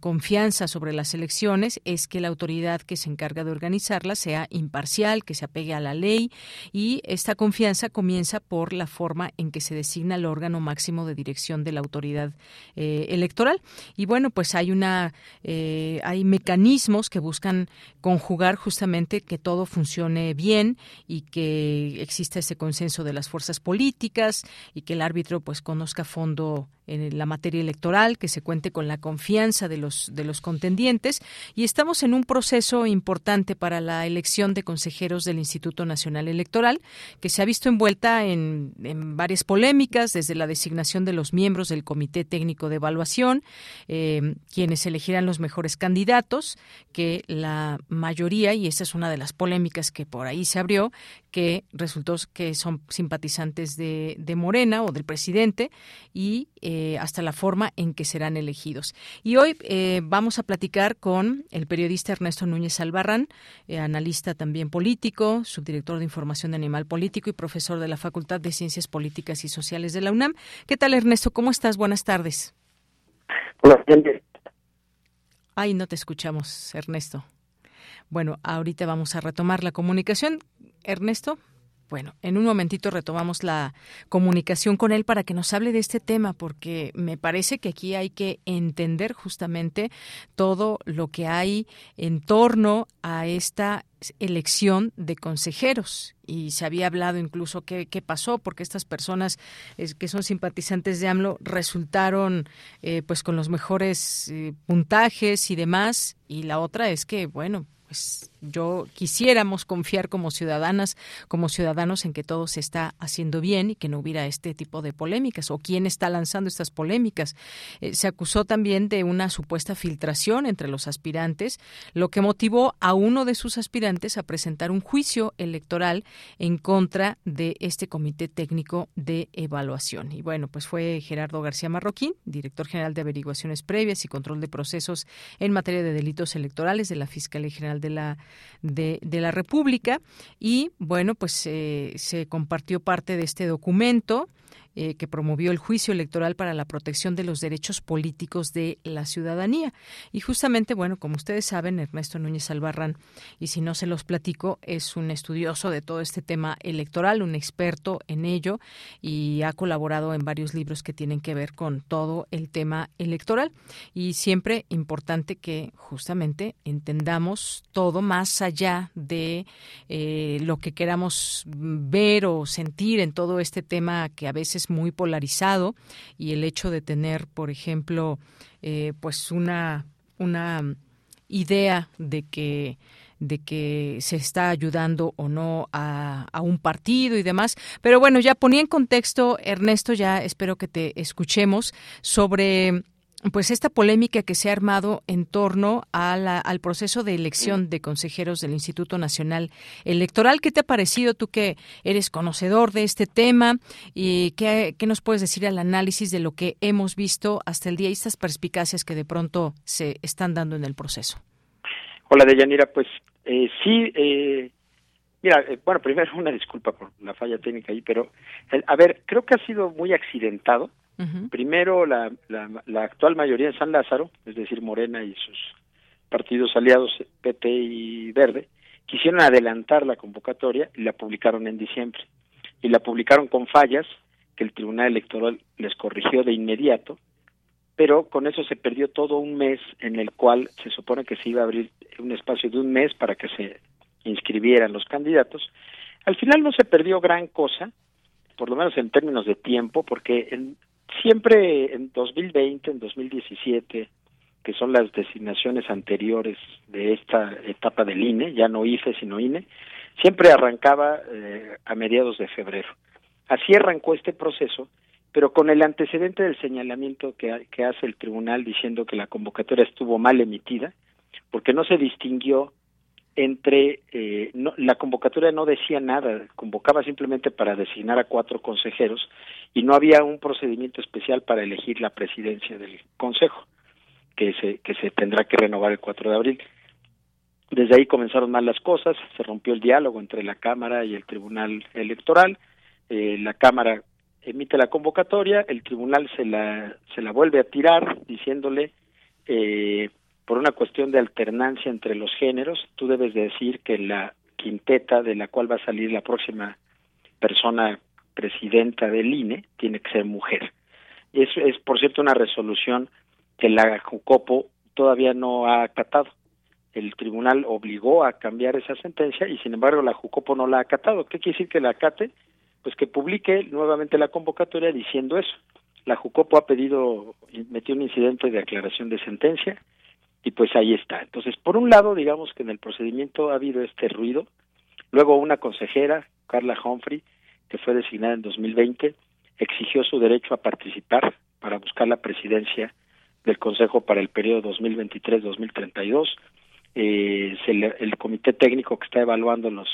confianza sobre las elecciones es que la autoridad que se encarga de organizarlas sea imparcial, que se apegue a la ley y esta confianza comienza por la forma en que se designa el órgano máximo de dirección de la autoridad eh, electoral. Y bueno, pues hay una eh, hay mecanismos que buscan conjugar justamente que todo funcione bien y que exista ese consenso de las fuerzas políticas y que el árbitro pues conozca a fondo en la materia electoral, que se cuente con la confianza de los, contendientes y estamos en un proceso importante para la elección de consejeros del Instituto Nacional Electoral, que se ha visto envuelta en, varias polémicas, desde la designación de los miembros del Comité Técnico de Evaluación, eh, quienes elegirán los mejores candidatos, que la mayoría, y esta es una de las polémicas que por ahí se abrió, que resultó que son simpatizantes de, de Morena o del presidente y eh, hasta la forma en que serán elegidos. Y hoy eh, vamos a platicar con el periodista Ernesto Núñez Albarrán, eh, analista también político, subdirector de Información de Animal Político y profesor de la Facultad de Ciencias Políticas y Sociales de la UNAM. ¿Qué tal, Ernesto? ¿Cómo estás? Buenas tardes. Hola, Ay, no te escuchamos, Ernesto. Bueno, ahorita vamos a retomar la comunicación. Ernesto, bueno, en un momentito retomamos la comunicación con él para que nos hable de este tema, porque me parece que aquí hay que entender justamente todo lo que hay en torno a esta elección de consejeros y se había hablado incluso qué, qué pasó porque estas personas que son simpatizantes de AMLO resultaron eh, pues con los mejores eh, puntajes y demás y la otra es que bueno pues yo quisiéramos confiar como ciudadanas, como ciudadanos en que todo se está haciendo bien y que no hubiera este tipo de polémicas o quién está lanzando estas polémicas. Eh, se acusó también de una supuesta filtración entre los aspirantes, lo que motivó a uno de sus aspirantes a presentar un juicio electoral en contra de este comité técnico de evaluación. Y bueno, pues fue Gerardo García Marroquín, director general de averiguaciones previas y control de procesos en materia de delitos electorales de la Fiscalía General de la, de, la República. Y bueno, pues eh, se compartió parte de este documento eh, que promovió el juicio electoral para la protección de los derechos políticos de la ciudadanía. Y justamente, bueno, como ustedes saben, Ernesto Núñez Albarrán, y si no se los platico, es un estudioso de todo este tema electoral, un experto en ello y ha colaborado en varios libros que tienen que ver con todo el tema electoral. Y siempre importante que justamente entendamos todo más allá de eh, lo que queramos ver o sentir en todo este tema que a veces muy polarizado y el hecho de tener, por ejemplo, eh, pues una, una idea de que de que se está ayudando o no a, a, un partido y demás. Pero bueno, ya ponía en contexto, Ernesto, ya espero que te escuchemos sobre pues esta polémica que se ha armado en torno al proceso de elección de consejeros del Instituto Nacional Electoral. ¿Qué te ha parecido tú que eres conocedor de este tema y qué, nos puedes decir al análisis de lo que hemos visto hasta el día y estas perspicacias que de pronto se están dando en el proceso? Hola, Deyanira. Pues eh, sí, eh, mira, eh, bueno, primero una disculpa por la falla técnica ahí, pero a ver, creo que ha sido muy accidentado Primero, la, la, actual mayoría en San Lázaro, es decir, Morena y sus partidos aliados, PT y Verde, quisieron adelantar la convocatoria y la publicaron en diciembre. Y la publicaron con fallas que el Tribunal Electoral les corrigió de inmediato, pero con eso se perdió todo un mes en el cual se supone que se iba a abrir un espacio de un mes para que se inscribieran los candidatos. Al final no se perdió gran cosa, por lo menos en términos de tiempo, porque en, siempre en 2020, en 2017, que son las designaciones anteriores de esta etapa del INE, ya no IFE sino INE, siempre arrancaba eh, a mediados de febrero. Así arrancó este proceso, pero con el antecedente del señalamiento que, que hace el tribunal diciendo que la convocatoria estuvo mal emitida, porque no se distinguió entre eh, no, la convocatoria no decía nada, convocaba simplemente para designar a cuatro consejeros y no había un procedimiento especial para elegir la presidencia del consejo que se que se tendrá que renovar el 4 de abril. Desde ahí comenzaron mal las cosas, se rompió el diálogo entre la Cámara y el Tribunal Electoral, eh, la Cámara emite la convocatoria, el Tribunal se la se la vuelve a tirar diciéndole eh, por una cuestión de alternancia entre los géneros, tú debes decir que la quinteta de la cual va a salir la próxima persona presidenta del INE tiene que ser mujer. Y eso es, por cierto, una resolución que la Jucopo todavía no ha acatado. El tribunal obligó a cambiar esa sentencia y, sin embargo, la Jucopo no la ha acatado. ¿Qué quiere decir que la acate? Pues que publique nuevamente la convocatoria diciendo eso. La Jucopo ha pedido, metió un incidente de aclaración de sentencia y pues ahí está. Entonces, por un lado, digamos que en el procedimiento ha habido este ruido. Luego una consejera, Carla Humphrey, que fue designada en 2020, exigió su derecho a participar para buscar la presidencia del Consejo para el periodo 2023-2032. Eh, el comité técnico que está evaluando los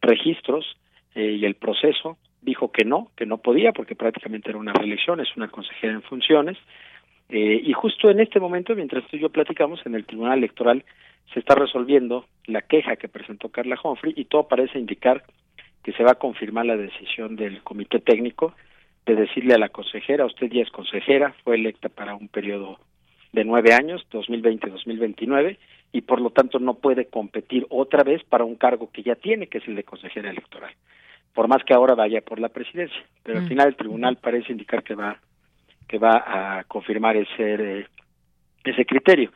registros eh, y el proceso dijo que no, que no podía porque prácticamente era una reelección, es una consejera en funciones. Eh, y justo en este momento, mientras tú y yo platicamos, en el Tribunal Electoral se está resolviendo la queja que presentó Carla Humphrey y todo parece indicar que se va a confirmar la decisión del comité técnico de decirle a la consejera, usted ya es consejera, fue electa para un periodo de nueve años, 2020-2029, y por lo tanto no puede competir otra vez para un cargo que ya tiene, que es el de consejera electoral, por más que ahora vaya por la presidencia. Pero al mm. final el tribunal parece indicar que va que va a confirmar ese ese criterio.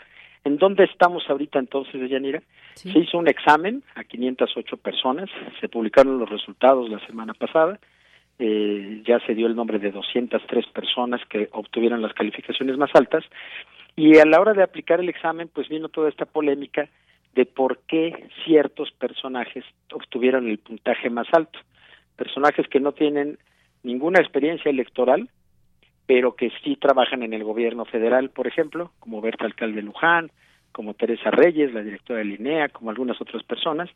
¿En dónde estamos ahorita entonces, Yanira? Se hizo un examen a 508 personas, se publicaron los resultados la semana pasada, eh, ya se dio el nombre de 203 personas que obtuvieron las calificaciones más altas y a la hora de aplicar el examen pues vino toda esta polémica de por qué ciertos personajes obtuvieron el puntaje más alto. Personajes que no tienen ninguna experiencia electoral, pero que sí trabajan en el gobierno federal, por ejemplo, como Berta Alcalde Luján, como Teresa Reyes, la directora de Linea, como algunas otras personas,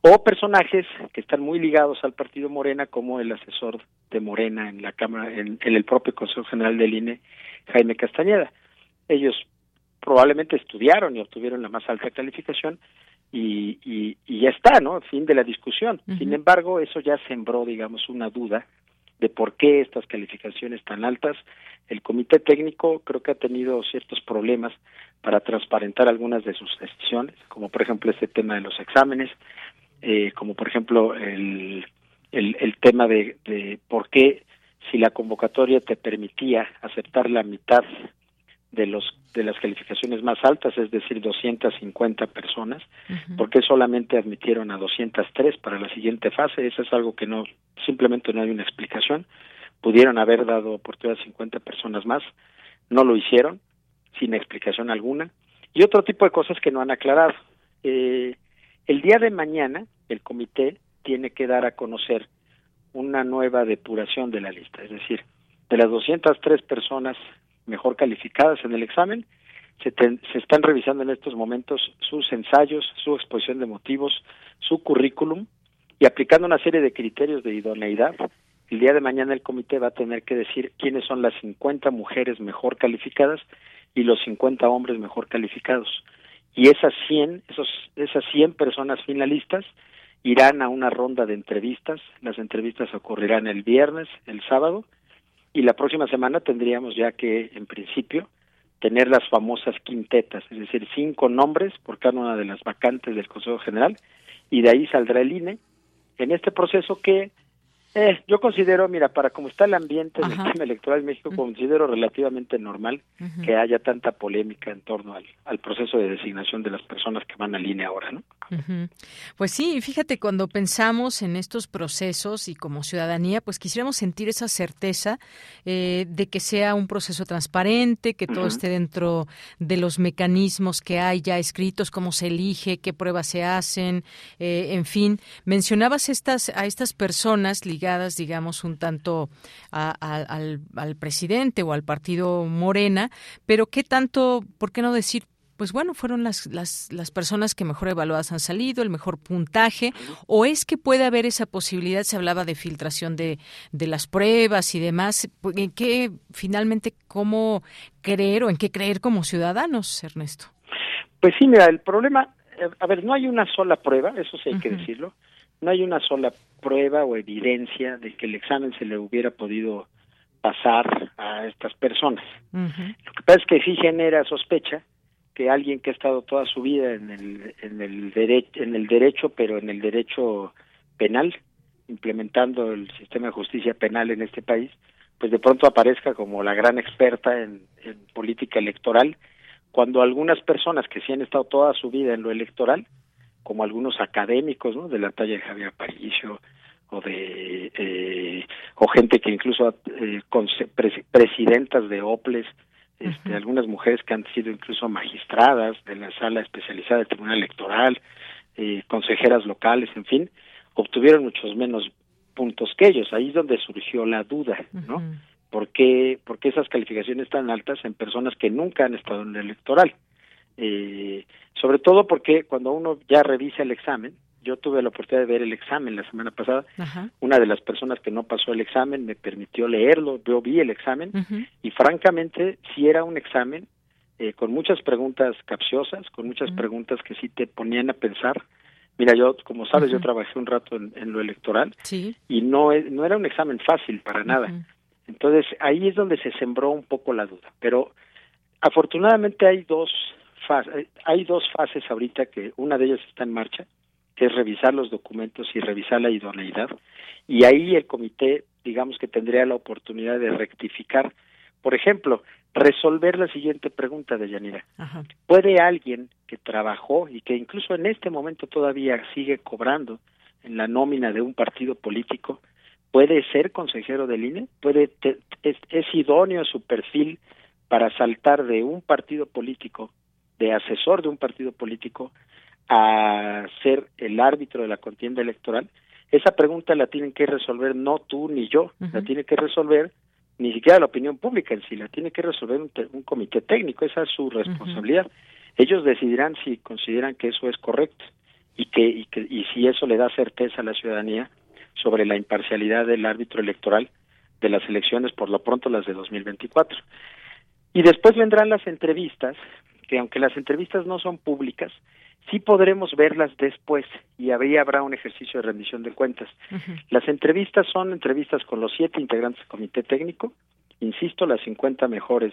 o personajes que están muy ligados al partido Morena, como el asesor de Morena en la Cámara, en, el propio Consejo General del INE, Jaime Castañeda. Ellos probablemente estudiaron y obtuvieron la más alta calificación y, y, ya está, ¿no? Fin de la discusión. Sin embargo, eso ya sembró, digamos, una duda de por qué estas calificaciones tan altas. El comité técnico creo que ha tenido ciertos problemas para transparentar algunas de sus decisiones, como por ejemplo este tema de los exámenes, eh, como por ejemplo el, el, el tema de, de por qué si la convocatoria te permitía aceptar la mitad de los de las calificaciones más altas, es decir, 250 personas, ¿por qué solamente admitieron a 203 para la siguiente fase? Eso es algo que no simplemente no hay una explicación. Pudieron haber dado oportunidad a 50 personas más, no lo hicieron sin explicación alguna y otro tipo de cosas que no han aclarado. Eh, el día de mañana el comité tiene que dar a conocer una nueva depuración de la lista, es decir, de las 203 personas mejor calificadas en el examen. Se, se, están revisando en estos momentos sus ensayos, su exposición de motivos, su currículum y aplicando una serie de criterios de idoneidad. El día de mañana el comité va a tener que decir quiénes son las 50 mujeres mejor calificadas y los 50 hombres mejor calificados. Y esas 100, esos, esas 100 personas finalistas irán a una ronda de entrevistas. Las entrevistas ocurrirán el viernes, el sábado, y la próxima semana tendríamos ya que, en principio, tener las famosas quintetas, es decir, cinco nombres por cada una de las vacantes del Consejo General, y de ahí saldrá el INE en este proceso que eh, yo considero, mira, para como está el ambiente del tema electoral en México, considero relativamente normal que haya tanta polémica en torno al, al, proceso de designación de las personas que van a línea ahora, ¿no? Pues sí, fíjate, cuando pensamos en estos procesos y como ciudadanía, pues quisiéramos sentir esa certeza eh, de que sea un proceso transparente, que todo esté dentro de los mecanismos que hay ya escritos, cómo se elige, qué pruebas se hacen, eh, en fin. Mencionabas estas, a estas personas ligadas digamos, un tanto al, al presidente o al partido Morena, pero ¿qué tanto, por qué no decir pues bueno, fueron las, las, las, personas que mejor evaluadas han salido, el mejor puntaje, o es que puede haber esa posibilidad, se hablaba de filtración de, de las pruebas y demás, ¿en qué finalmente cómo creer o en qué creer como ciudadanos, Ernesto? Pues sí, mira, el problema, eh, a ver, no hay una sola prueba, eso sí hay que decirlo, no hay una sola prueba o evidencia de que el examen se le hubiera podido pasar a estas personas. Lo que pasa es que sí genera sospecha que alguien que ha estado toda su vida en el, en el, derecho, en el derecho, pero en el derecho penal, implementando el sistema de justicia penal en este país, pues de pronto aparezca como la gran experta en, en política electoral, cuando algunas personas que sí han estado toda su vida en lo electoral, como algunos académicos, ¿no? De la talla de Javier Aparicio o de eh, o gente que incluso eh, presidentas de OPLES, este, algunas mujeres que han sido incluso magistradas de la sala especializada del Tribunal Electoral, eh, consejeras locales, en fin, obtuvieron muchos menos puntos que ellos. Ahí es donde surgió la duda, ¿no? ¿Por qué, ¿Por qué esas calificaciones tan altas en personas que nunca han estado en el electoral? Eh, sobre todo porque cuando uno ya revisa el examen, yo tuve la oportunidad de ver el examen la semana pasada. Una de las personas que no pasó el examen me permitió leerlo, yo vi el examen y francamente sí era un examen eh, con muchas preguntas capciosas, con muchas preguntas que sí te ponían a pensar. Mira, yo, como sabes, yo trabajé un rato en, lo electoral y no, no era un examen fácil para nada. Entonces ahí es donde se sembró un poco la duda. Pero afortunadamente hay dos fases, hay dos fases ahorita que una de ellas está en marcha que es revisar los documentos y revisar la idoneidad. Y ahí el comité, digamos que tendría la oportunidad de rectificar. Por ejemplo, resolver la siguiente pregunta de Yanira. ¿Puede alguien que trabajó y que incluso en este momento todavía sigue cobrando en la nómina de un partido político, puede ser consejero del INE? ¿Puede es, es idóneo su perfil para saltar de un partido político, de asesor de un partido político, a ser el árbitro de la contienda electoral, esa pregunta la tienen que resolver no tú ni yo, la tiene que resolver ni siquiera la opinión pública en sí, la tiene que resolver un, comité técnico, esa es su responsabilidad. Ellos decidirán si consideran que eso es correcto y que, y que y si eso le da certeza a la ciudadanía sobre la imparcialidad del árbitro electoral de las elecciones, por lo pronto las de 2024. Y después vendrán las entrevistas, que aunque las entrevistas no son públicas, sí podremos verlas después y ahí habrá un ejercicio de rendición de cuentas. Las entrevistas son entrevistas con los siete integrantes del comité técnico, insisto, las 50 mejores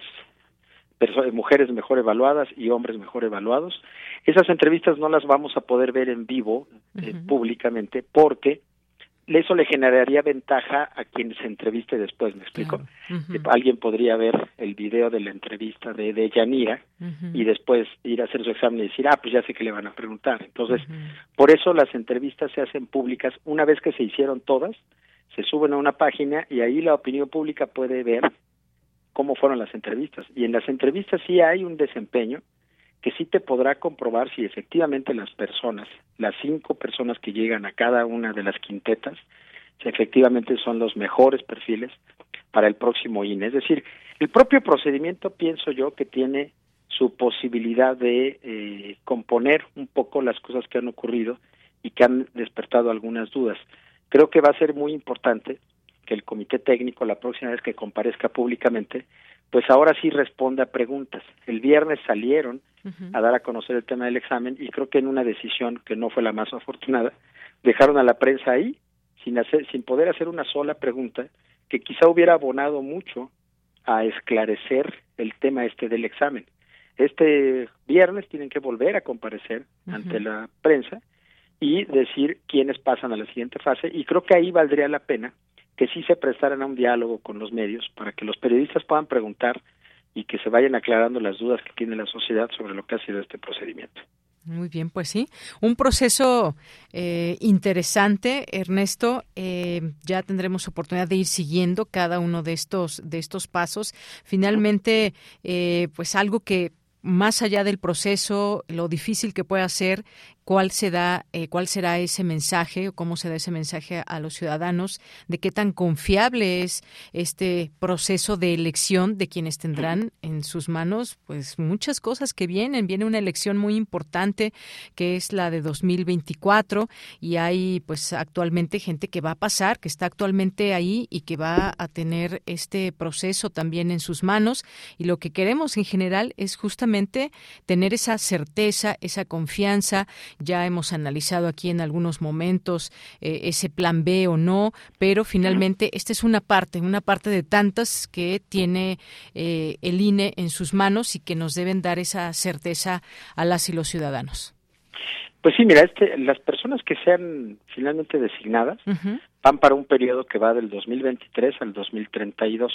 mujeres mejor evaluadas y hombres mejor evaluados. Esas entrevistas no las vamos a poder ver en vivo eh, públicamente porque eso le generaría ventaja a quien se entreviste después, ¿me explico? Alguien podría ver el video de la entrevista de, de Yanira y después ir a hacer su examen y decir, ah, pues ya sé que le van a preguntar. Entonces, por eso las entrevistas se hacen públicas. Una vez que se hicieron todas, se suben a una página y ahí la opinión pública puede ver cómo fueron las entrevistas. Y en las entrevistas sí hay un desempeño que sí te podrá comprobar si efectivamente las personas, las cinco personas que llegan a cada una de las quintetas, si efectivamente son los mejores perfiles para el próximo INE. Es decir, el propio procedimiento pienso yo que tiene su posibilidad de eh, componer un poco las cosas que han ocurrido y que han despertado algunas dudas. Creo que va a ser muy importante que el comité técnico la próxima vez que comparezca públicamente, pues ahora sí responda a preguntas. El viernes salieron a dar a conocer el tema del examen y creo que en una decisión que no fue la más afortunada, dejaron a la prensa ahí sin hacer sin poder hacer una sola pregunta que quizá hubiera abonado mucho a esclarecer el tema este del examen. Este viernes tienen que volver a comparecer ante la prensa y decir quiénes pasan a la siguiente fase y creo que ahí valdría la pena que sí se prestaran a un diálogo con los medios para que los periodistas puedan preguntar y que se vayan aclarando las dudas que tiene la sociedad sobre lo que ha sido este procedimiento. Muy bien, pues sí, un proceso eh, interesante, Ernesto. Eh, ya tendremos oportunidad de ir siguiendo cada uno de estos de estos pasos. Finalmente, eh, pues algo que más allá del proceso, lo difícil que puede ser cuál se da, eh, cuál será ese mensaje o cómo se da ese mensaje a los ciudadanos de qué tan confiable es este proceso de elección de quienes tendrán en sus manos pues muchas cosas que vienen. Viene una elección muy importante que es la de 2024 y hay pues actualmente gente que va a pasar que está actualmente ahí y que va a tener este proceso también en sus manos. Y lo que queremos en general es justamente tener esa certeza esa confianza Ya hemos analizado aquí en algunos momentos eh, ese plan B o no, pero finalmente esta es una parte, una parte de tantas que tiene eh, el INE en sus manos y que nos deben dar esa certeza a las y los ciudadanos. Pues sí, mira, este, las personas que sean finalmente designadas van para un periodo que va del 2023 al 2032.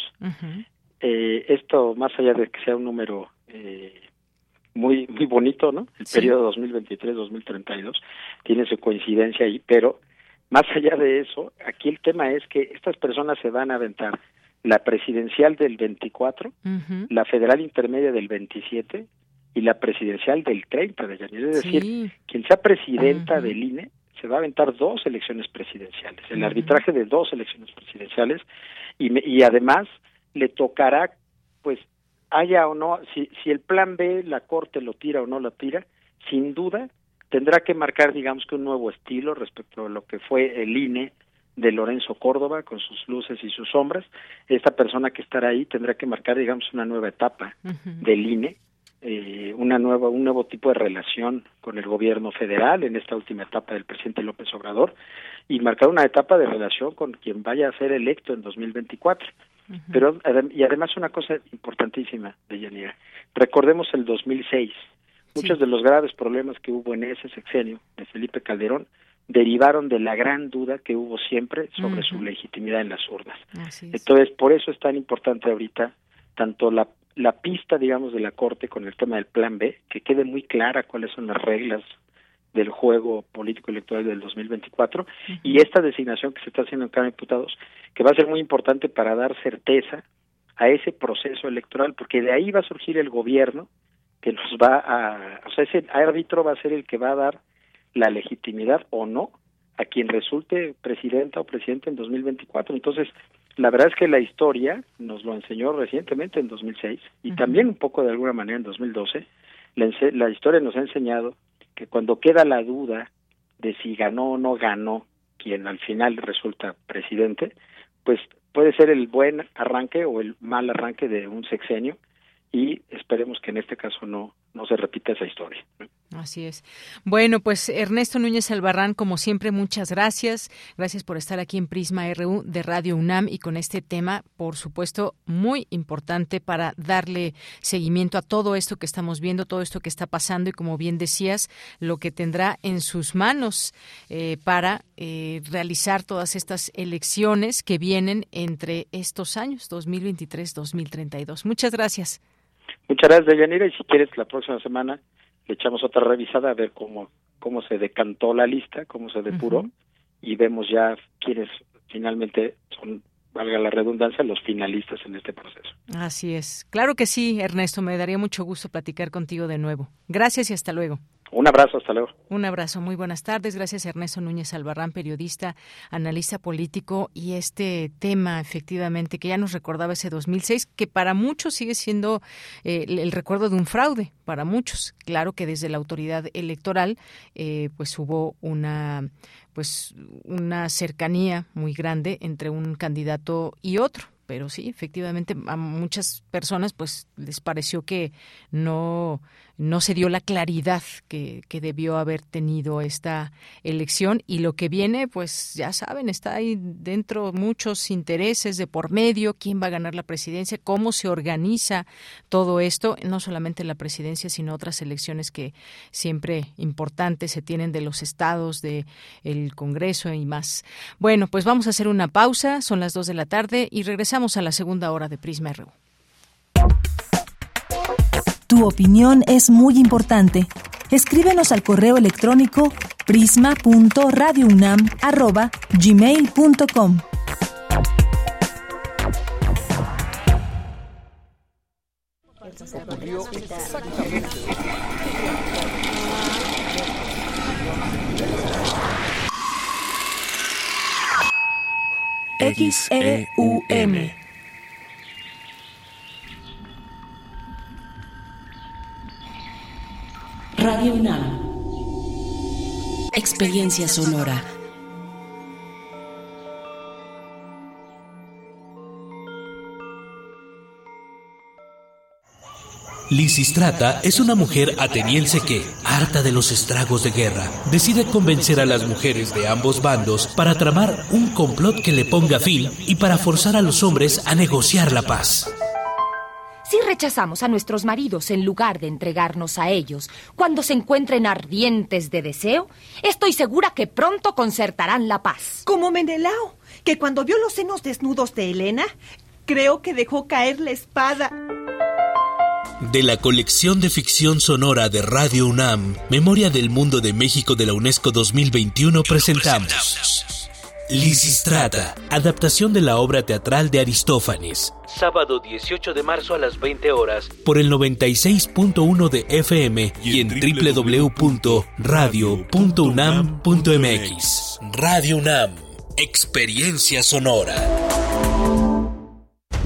eh, esto, más allá de que sea un número eh, muy muy bonito, ¿no? El periodo 2023-2032 tiene su coincidencia ahí, pero más allá de eso, aquí el tema es que estas personas se van a aventar la presidencial del 24, la federal intermedia del 27 y la presidencial del 30 de enero. Es decir, quien sea presidenta del INE se va a aventar dos elecciones presidenciales, el arbitraje de dos elecciones presidenciales y, y además le tocará, pues, haya o no, si, si el plan B, la Corte lo tira o no lo tira, sin duda tendrá que marcar, digamos que un nuevo estilo respecto a lo que fue el INE de Lorenzo Córdoba con sus luces y sus sombras. Esta persona que estará ahí tendrá que marcar, digamos, una nueva etapa del INE, eh, una nueva, un nuevo tipo de relación con el gobierno federal en esta última etapa del presidente López Obrador y marcar una etapa de relación con quien vaya a ser electo en 2024. Pero y además una cosa importantísima de Yanira, recordemos el 2006. Muchos de los graves problemas que hubo en ese sexenio de Felipe Calderón derivaron de la gran duda que hubo siempre sobre su legitimidad en las urnas. Entonces, por eso es tan importante ahorita tanto la, la pista, digamos, de la Corte con el tema del Plan B, que quede muy clara cuáles son las reglas del juego político electoral del 2024 y esta designación que se está haciendo en Cámara de Diputados, que va a ser muy importante para dar certeza a ese proceso electoral, porque de ahí va a surgir el gobierno que nos va a, o sea, ese árbitro va a ser el que va a dar la legitimidad o no a quien resulte presidenta o presidente en 2024. Entonces, la verdad es que la historia nos lo enseñó recientemente en 2006 y también un poco de alguna manera en 2012. La, la historia nos ha enseñado que cuando queda la duda de si ganó o no ganó quien al final resulta presidente, pues puede ser el buen arranque o el mal arranque de un sexenio y esperemos que en este caso no no se repita esa historia. Así es. Bueno, pues Ernesto Núñez Albarrán, como siempre, muchas gracias. Gracias por estar aquí en Prisma RU de Radio UNAM y con este tema, por supuesto, muy importante para darle seguimiento a todo esto que estamos viendo, todo esto que está pasando y, como bien decías, lo que tendrá en sus manos eh, para eh, realizar todas estas elecciones que vienen entre estos años, 2023-2032. Muchas gracias. Muchas gracias, Deyanira, y si quieres la próxima semana le echamos otra revisada a ver cómo, cómo se decantó la lista, cómo se depuró, y vemos ya quiénes finalmente son, valga la redundancia, los finalistas en este proceso. Así es. Claro que sí, Ernesto, me daría mucho gusto platicar contigo de nuevo. Gracias y hasta luego. Un abrazo, hasta luego. Un abrazo, muy buenas tardes. Gracias Ernesto Núñez Albarrán, periodista, analista político y este tema efectivamente que ya nos recordaba ese 2006, que para muchos sigue siendo eh, el recuerdo de un fraude, para muchos. Claro que desde la autoridad electoral eh, pues hubo una pues una cercanía muy grande entre un candidato y otro. Pero sí, efectivamente a muchas personas pues les pareció que no no se dio la claridad que, que, debió haber tenido esta elección y lo que viene, pues ya saben, está ahí dentro muchos intereses de por medio, quién va a ganar la presidencia, cómo se organiza todo esto, no solamente la presidencia, sino otras elecciones que siempre importantes se tienen de los estados, de Congreso y más. Bueno, pues vamos a hacer una pausa, son las dos de la tarde y regresamos a la segunda hora de Prisma RU. Tu opinión es muy importante. Escríbenos al correo electrónico prisma.radiounam@gmail.com. XEUM Radio UNAM. Experiencia sonora. Lisistrata es una mujer ateniense que, harta de los estragos de guerra, decide convencer a las mujeres de ambos bandos para tramar un complot que le ponga fin y para forzar a los hombres a negociar la paz. Si rechazamos a nuestros maridos en lugar de entregarnos a ellos cuando se encuentren ardientes de deseo, estoy segura que pronto concertarán la paz. Como Menelao, que cuando vio los senos desnudos de Helena, creo que dejó caer la espada. De la colección de ficción sonora de Radio UNAM, Memoria del Mundo de México de la UNESCO 2021, presentamos Lisistrata, adaptación de la obra teatral de Aristófanes. Sábado 18 de marzo a las 20 horas, por el 96.1 de FM y en www.radio.unam.mx. Radio UNAM, experiencia sonora.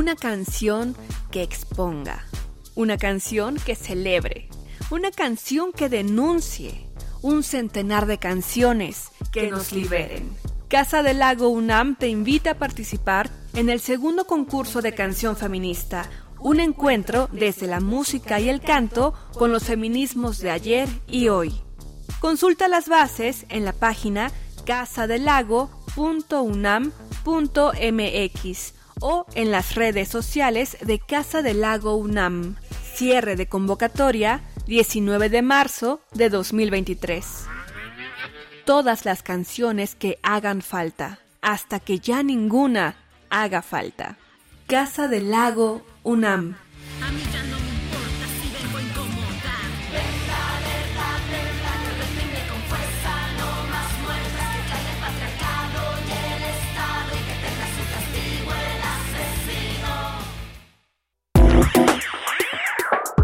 Una canción que exponga, una canción que celebre, una canción que denuncie, un centenar de canciones que nos liberen. Casa del Lago UNAM te invita a participar en el segundo concurso de canción feminista, un encuentro desde la música y el canto con los feminismos de ayer y hoy. Consulta las bases en la página casadelago.unam.mx o en las redes sociales de Casa del Lago UNAM. Cierre de convocatoria 19 de marzo de 2023. Todas las canciones que hagan falta, hasta que ya ninguna haga falta. Casa del Lago UNAM.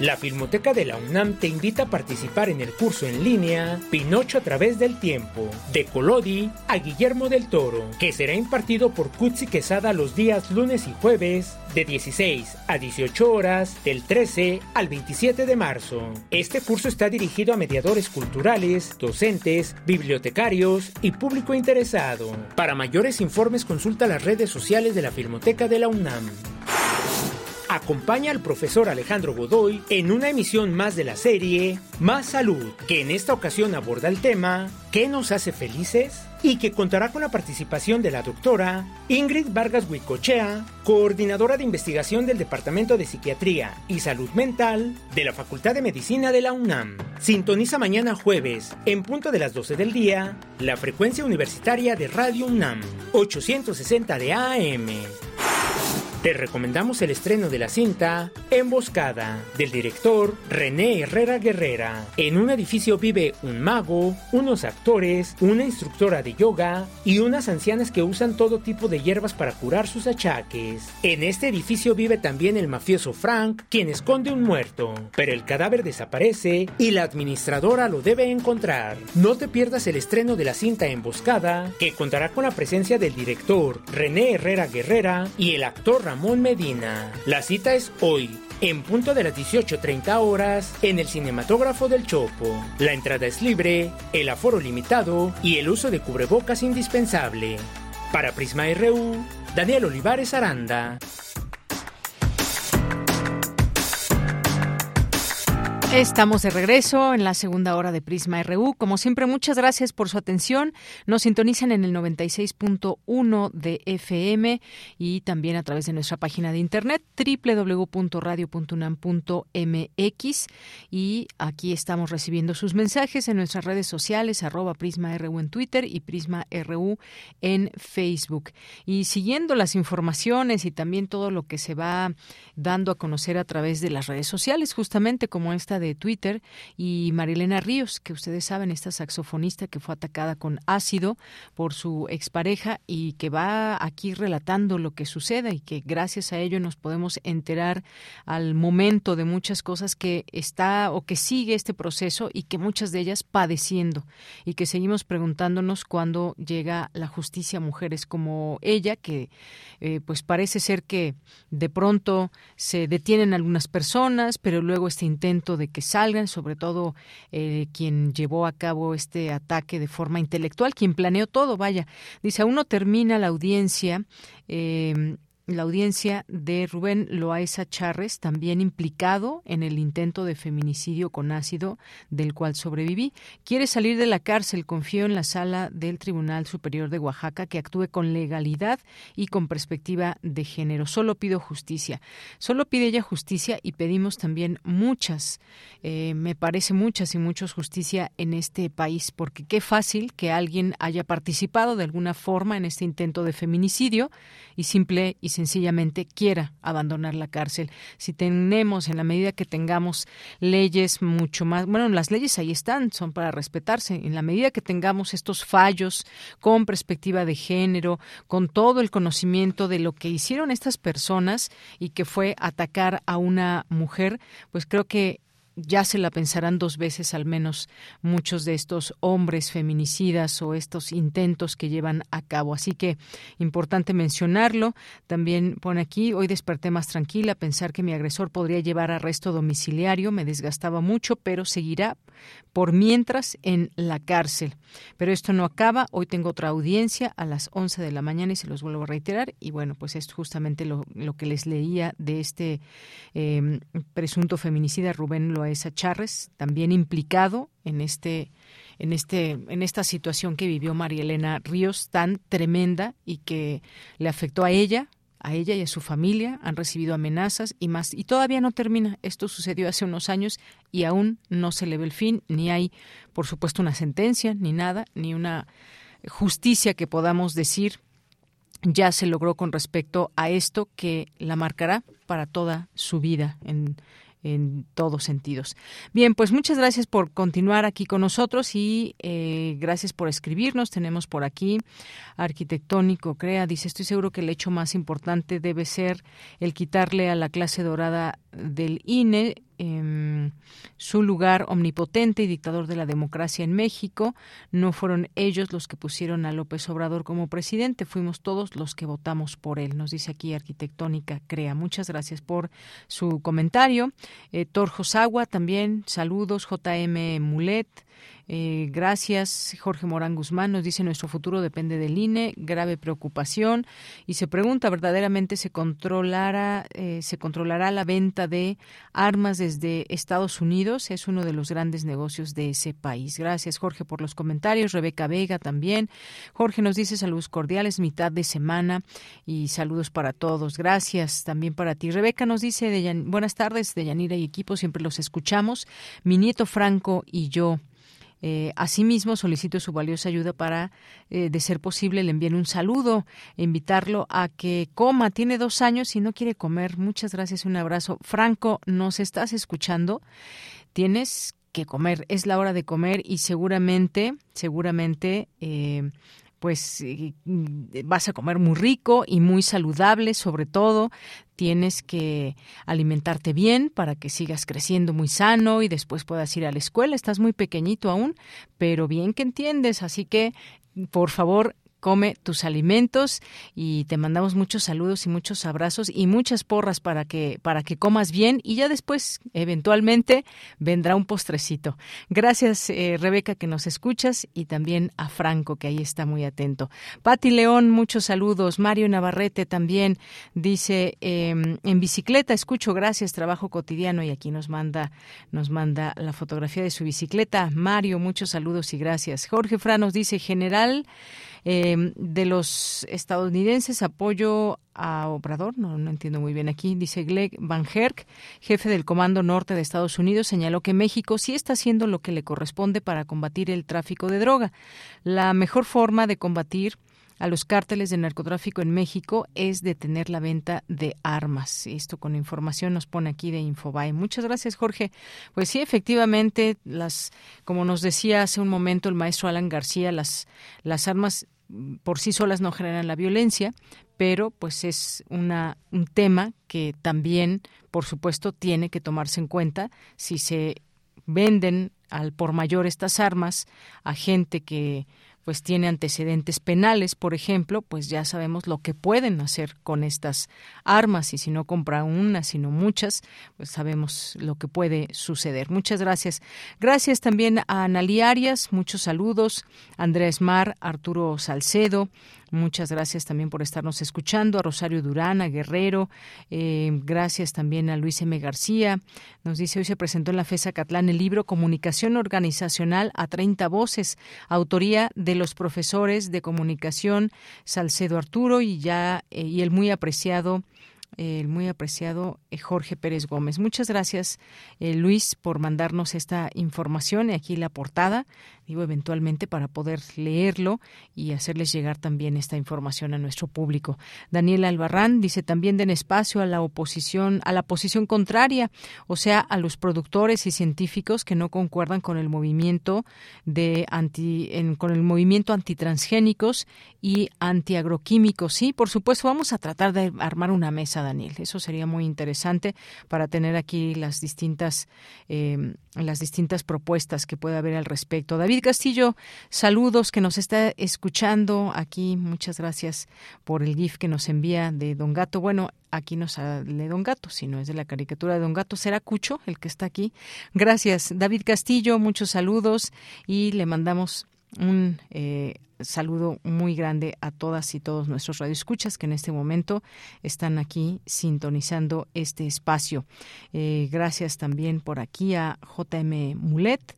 La Filmoteca de la UNAM te invita a participar en el curso en línea Pinocho a través del tiempo, de Colodi a Guillermo del Toro, que será impartido por Kutsi Quesada los días lunes y jueves de 16 a 18 horas del 13 al 27 de marzo. Este curso está dirigido a mediadores culturales, docentes, bibliotecarios y público interesado. Para mayores informes consulta las redes sociales de la Filmoteca de la UNAM acompaña al profesor Alejandro Godoy en una emisión más de la serie Más Salud, que en esta ocasión aborda el tema ¿Qué nos hace felices? y que contará con la participación de la doctora Ingrid Vargas Huicochea, coordinadora de investigación del Departamento de Psiquiatría y Salud Mental de la Facultad de Medicina de la UNAM. Sintoniza mañana jueves, en punto de las 12 del día, la frecuencia universitaria de Radio UNAM, 860 de AM. Te recomendamos el estreno de la cinta Emboscada, del director René Herrera Guerrera. En un edificio vive un mago, unos actores, una instructora de yoga y unas ancianas que usan todo tipo de hierbas para curar sus achaques. En este edificio vive también el mafioso Frank, quien esconde un muerto, pero el cadáver desaparece y la administradora lo debe encontrar. No te pierdas el estreno de la cinta Emboscada, que contará con la presencia del director René Herrera Guerrera y el actor Ramón Medina. La cita es hoy, en punto de las 18.30 horas, en el cinematógrafo del Chopo. La entrada es libre, el aforo limitado y el uso de cubrebocas indispensable. Para Prisma RU, Daniel Olivares Aranda. Estamos de regreso en la segunda hora de Prisma RU. Como siempre, muchas gracias por su atención. Nos sintonizan en el 96.1 de FM y también a través de nuestra página de internet www.radio.unam.mx. Y aquí estamos recibiendo sus mensajes en nuestras redes sociales, arroba Prisma RU en Twitter y Prisma RU en Facebook. Y siguiendo las informaciones y también todo lo que se va dando a conocer a través de las redes sociales, justamente como esta de de Twitter y Marilena Ríos, que ustedes saben, esta saxofonista que fue atacada con ácido por su expareja y que va aquí relatando lo que sucede y que gracias a ello nos podemos enterar al momento de muchas cosas que está o que sigue este proceso y que muchas de ellas padeciendo. Y que seguimos preguntándonos cuándo llega la justicia a mujeres como ella que eh, pues parece ser que de pronto se detienen algunas personas pero luego este intento de que salgan, sobre todo eh, quien llevó a cabo este ataque de forma intelectual, quien planeó todo, vaya. Dice, aún no termina la audiencia. Eh, la audiencia de Rubén Loaiza Charres, también implicado en el intento de feminicidio con ácido del cual sobreviví. Quiere salir de la cárcel. Confío en la sala del Tribunal Superior de Oaxaca que actúe con legalidad y con perspectiva de género. Solo pido justicia. Solo pide ella justicia y pedimos también muchas, eh, me parece muchas y muchos justicia en este país, porque qué fácil que alguien haya participado de alguna forma en este intento de feminicidio y simple y sencillamente quiera abandonar la cárcel. Si tenemos, en la medida que tengamos leyes mucho más, bueno, las leyes ahí están, son para respetarse. En la medida que tengamos estos fallos con perspectiva de género, con todo el conocimiento de lo que hicieron estas personas y que fue atacar a una mujer, pues creo que ya se la pensarán dos veces al menos muchos de estos hombres feminicidas o estos intentos que llevan a cabo. Así que importante mencionarlo. También pone aquí, hoy desperté más tranquila, pensar que mi agresor podría llevar arresto domiciliario, me desgastaba mucho, pero seguirá por mientras en la cárcel. Pero esto no acaba, hoy tengo otra audiencia a las 11 de la mañana y se los vuelvo a reiterar. Y bueno, pues es justamente lo, que les leía de este eh, presunto feminicida Rubén Lo esa Charres, también implicado en este en este en esta situación que vivió María Elena Ríos tan tremenda y que le afectó a ella, a ella y a su familia, han recibido amenazas y más y todavía no termina. Esto sucedió hace unos años y aún no se le ve el fin, ni hay por supuesto una sentencia, ni nada, ni una justicia que podamos decir ya se logró con respecto a esto que la marcará para toda su vida en, en todos sentidos. Bien, pues muchas gracias por continuar aquí con nosotros y eh, gracias por escribirnos. Tenemos por aquí Arquitectónico Crea, dice, estoy seguro que el hecho más importante debe ser el quitarle a la clase dorada del INE Em, su lugar omnipotente y dictador de la democracia en México. No fueron ellos los que pusieron a López Obrador como presidente, fuimos todos los que votamos por él, nos dice aquí Arquitectónica Crea. Muchas gracias por su comentario. Eh, Torjos Agua también, saludos. JM Mulet. Eh, gracias, Jorge Morán Guzmán. Nos dice nuestro futuro depende del INE, grave preocupación. Y se pregunta, ¿verdaderamente se controlará, eh, se controlará la venta de armas desde Estados Unidos? Es uno de los grandes negocios de ese país. Gracias, Jorge, por los comentarios. Rebeca Vega también. Jorge nos dice saludos cordiales, mitad de semana y saludos para todos. Gracias también para ti. Rebeca nos dice, de buenas tardes, de Yanira y equipo, siempre los escuchamos. Mi nieto Franco y yo. Eh, asimismo, solicito su valiosa ayuda para, eh, de ser posible, le envíen un saludo, invitarlo a que coma. Tiene dos años y no quiere comer. Muchas gracias, un abrazo. Franco, ¿nos estás escuchando? Tienes que comer, es la hora de comer y seguramente, seguramente eh, pues vas a comer muy rico y muy saludable, sobre todo tienes que alimentarte bien para que sigas creciendo muy sano y después puedas ir a la escuela. Estás muy pequeñito aún, pero bien que entiendes, así que por favor come tus alimentos y te mandamos muchos saludos y muchos abrazos y muchas porras para que para que comas bien y ya después eventualmente vendrá un postrecito. Gracias eh, Rebeca que nos escuchas y también a Franco que ahí está muy atento. Pati León, muchos saludos. Mario Navarrete también dice em, en bicicleta escucho gracias trabajo cotidiano y aquí nos manda nos manda la fotografía de su bicicleta. Mario, muchos saludos y gracias. Jorge Franos dice general Em, de los estadounidenses, apoyo a Obrador, no, no entiendo muy bien aquí, dice Greg Van Herk, jefe del Comando Norte de Estados Unidos, señaló que México sí está haciendo lo que le corresponde para combatir el tráfico de droga. La mejor forma de combatir a los cárteles de narcotráfico en México es detener la venta de armas. Esto con información nos pone aquí de Infobae. Muchas gracias, Jorge. Pues sí, efectivamente, las, como nos decía hace un momento el maestro Alan García, las, las armas por sí solas no generan la violencia, pero pues es una, un tema que también, por supuesto, tiene que tomarse en cuenta si se venden al por mayor estas armas a gente que pues tiene antecedentes penales, por ejemplo, pues ya sabemos lo que pueden hacer con estas armas y si no compra una, sino muchas, pues sabemos lo que puede suceder. Muchas gracias. Gracias también a Analí Arias, muchos saludos, Andrés Mar, Arturo Salcedo, Muchas gracias también por estarnos escuchando. A Rosario Durán, a Guerrero. Eh, gracias también a Luis M. García. Nos dice, hoy se presentó en la FESA Catlán el libro Comunicación Organizacional a 30 Voces, autoría de los profesores de comunicación Salcedo Arturo y ya eh, y el muy apreciado el muy apreciado eh, Jorge Pérez Gómez. Muchas gracias, eh, Luis, por mandarnos esta información y aquí la portada, digo, eventualmente para poder leerlo y hacerles llegar también esta información a nuestro público. Daniel Albarrán dice también den espacio a la oposición, a la posición contraria, o sea, a los productores y científicos que no concuerdan con el movimiento de anti, con el movimiento antitransgénicos y antiagroquímicos. Sí, por supuesto, vamos a tratar de armar una mesa Daniel. Eso sería muy interesante para tener aquí las distintas, eh, las distintas propuestas que pueda haber al respecto. David Castillo, saludos que nos está escuchando aquí. Muchas gracias por el GIF que nos envía de Don Gato. Bueno, aquí no sale Don Gato, sino es de la caricatura de Don Gato. ¿Será Cucho el que está aquí? Gracias, David Castillo. Muchos saludos y le mandamos un eh, saludo muy grande a todas y todos nuestros radioescuchas que en este momento están aquí sintonizando este espacio. Eh, gracias también por aquí a JM Mulet.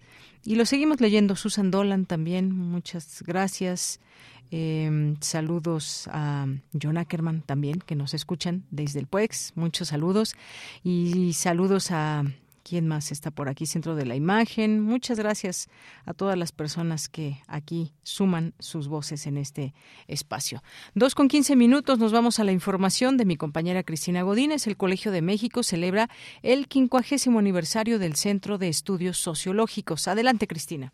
Y lo seguimos leyendo. Susan Dolan también, muchas gracias. Eh, saludos a John Ackerman también, que nos escuchan desde el PUEX. Muchos saludos. Y saludos a ¿Quién más está por aquí? Centro de la Imagen. Muchas gracias a todas las personas que aquí suman sus voces en este espacio. Dos con quince minutos nos vamos a la información de mi compañera Cristina Godínez. El Colegio de México celebra el quincuagésimo aniversario del Centro de Estudios Sociológicos. Adelante, Cristina.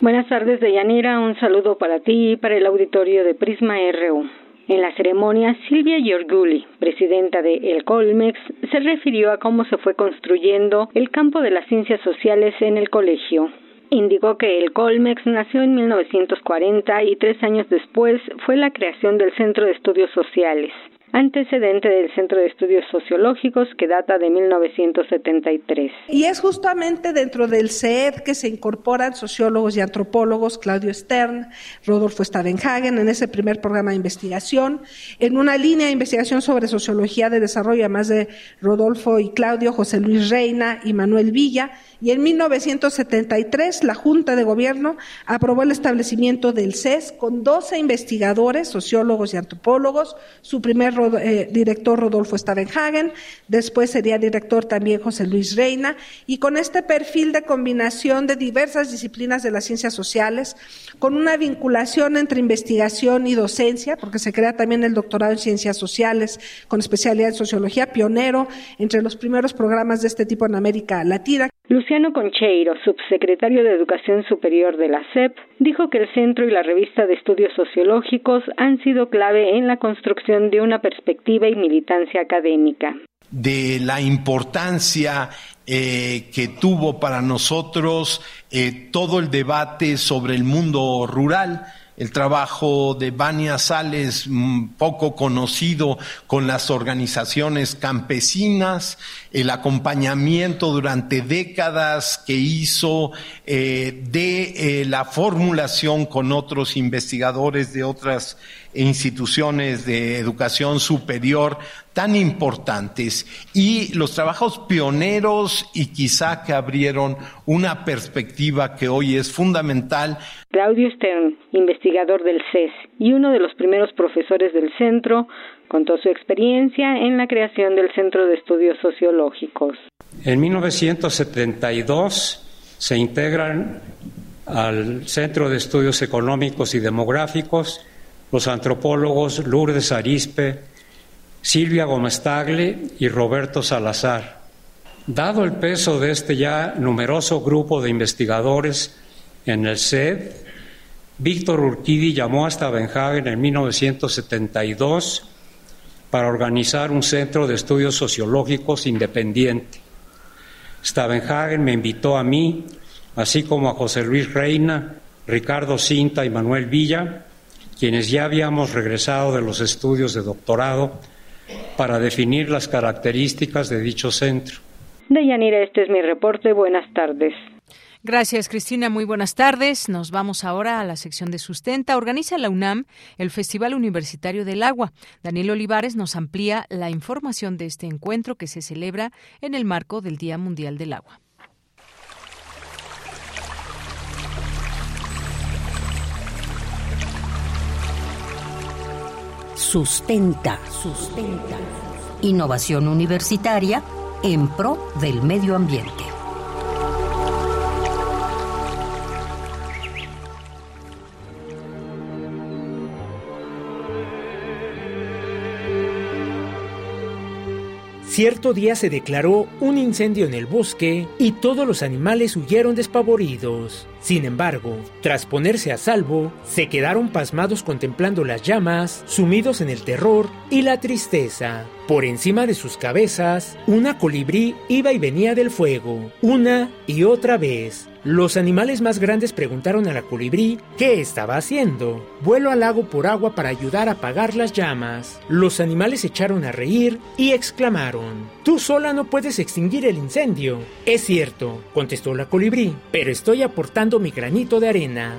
Buenas tardes, Deyanira. Un saludo para ti y para el auditorio de Prisma RU. En la ceremonia, Silvia Giorguli, presidenta de El Colmex, se refirió a cómo se fue construyendo el campo de las ciencias sociales en el colegio. Indicó que el Colmex nació en 1940 y tres años después fue la creación del Centro de Estudios Sociales antecedente del Centro de Estudios Sociológicos que data de 1973. Y es justamente dentro del CED que se incorporan sociólogos y antropólogos, Claudio Stern, Rodolfo Stavenhagen, en ese primer programa de investigación, en una línea de investigación sobre sociología de desarrollo, además de Rodolfo y Claudio, José Luis Reina y Manuel Villa, y en 1973 la Junta de Gobierno aprobó el establecimiento del CES con 12 investigadores, sociólogos y antropólogos, su primer eh, director Rodolfo Stavenhagen, después sería director también José Luis Reina, y con este perfil de combinación de diversas disciplinas de las ciencias sociales, con una vinculación entre investigación y docencia, porque se crea también el doctorado en ciencias sociales con especialidad en sociología, pionero entre los primeros programas de este tipo en América Latina. Luciano Concheiro, subsecretario de Educación Superior de la SEP, dijo que el centro y la revista de estudios sociológicos han sido clave en la construcción de una perspectiva y militancia académica. De la importancia eh, que tuvo para nosotros eh, todo el debate sobre el mundo rural el trabajo de Vania Sales, mm, poco conocido con las organizaciones campesinas, el acompañamiento durante décadas que hizo eh, de eh, la formulación con otros investigadores de otras instituciones de educación superior tan importantes y los trabajos pioneros y quizá que abrieron una perspectiva que hoy es fundamental. Claudio Stern, investigador del CES y uno de los primeros profesores del centro, contó su experiencia en la creación del Centro de Estudios Sociológicos. En 1972 se integran al Centro de Estudios Económicos y Demográficos los antropólogos Lourdes Arispe, Silvia Gómez Tagle y Roberto Salazar. Dado el peso de este ya numeroso grupo de investigadores en el SED, Víctor Urquidi llamó a Stavenhagen en 1972 para organizar un centro de estudios sociológicos independiente. Stavenhagen me invitó a mí, así como a José Luis Reina, Ricardo Cinta y Manuel Villa, quienes ya habíamos regresado de los estudios de doctorado para definir las características de dicho centro. Deyanira, este es mi reporte. Buenas tardes. Gracias, Cristina. Muy buenas tardes. Nos vamos ahora a la sección de Sustenta. Organiza la UNAM el Festival Universitario del Agua. Daniel Olivares nos amplía la información de este encuentro que se celebra en el marco del Día Mundial del Agua. Sustenta, sustenta. Innovación universitaria en pro del medio ambiente. Cierto día se declaró un incendio en el bosque y todos los animales huyeron despavoridos. Sin embargo, tras ponerse a salvo, se quedaron pasmados contemplando las llamas, sumidos en el terror y la tristeza. Por encima de sus cabezas, una colibrí iba y venía del fuego, una y otra vez. Los animales más grandes preguntaron a la colibrí qué estaba haciendo. Vuelo al lago por agua para ayudar a apagar las llamas. Los animales echaron a reír y exclamaron, Tú sola no puedes extinguir el incendio. Es cierto, contestó la colibrí, pero estoy aportando mi granito de arena.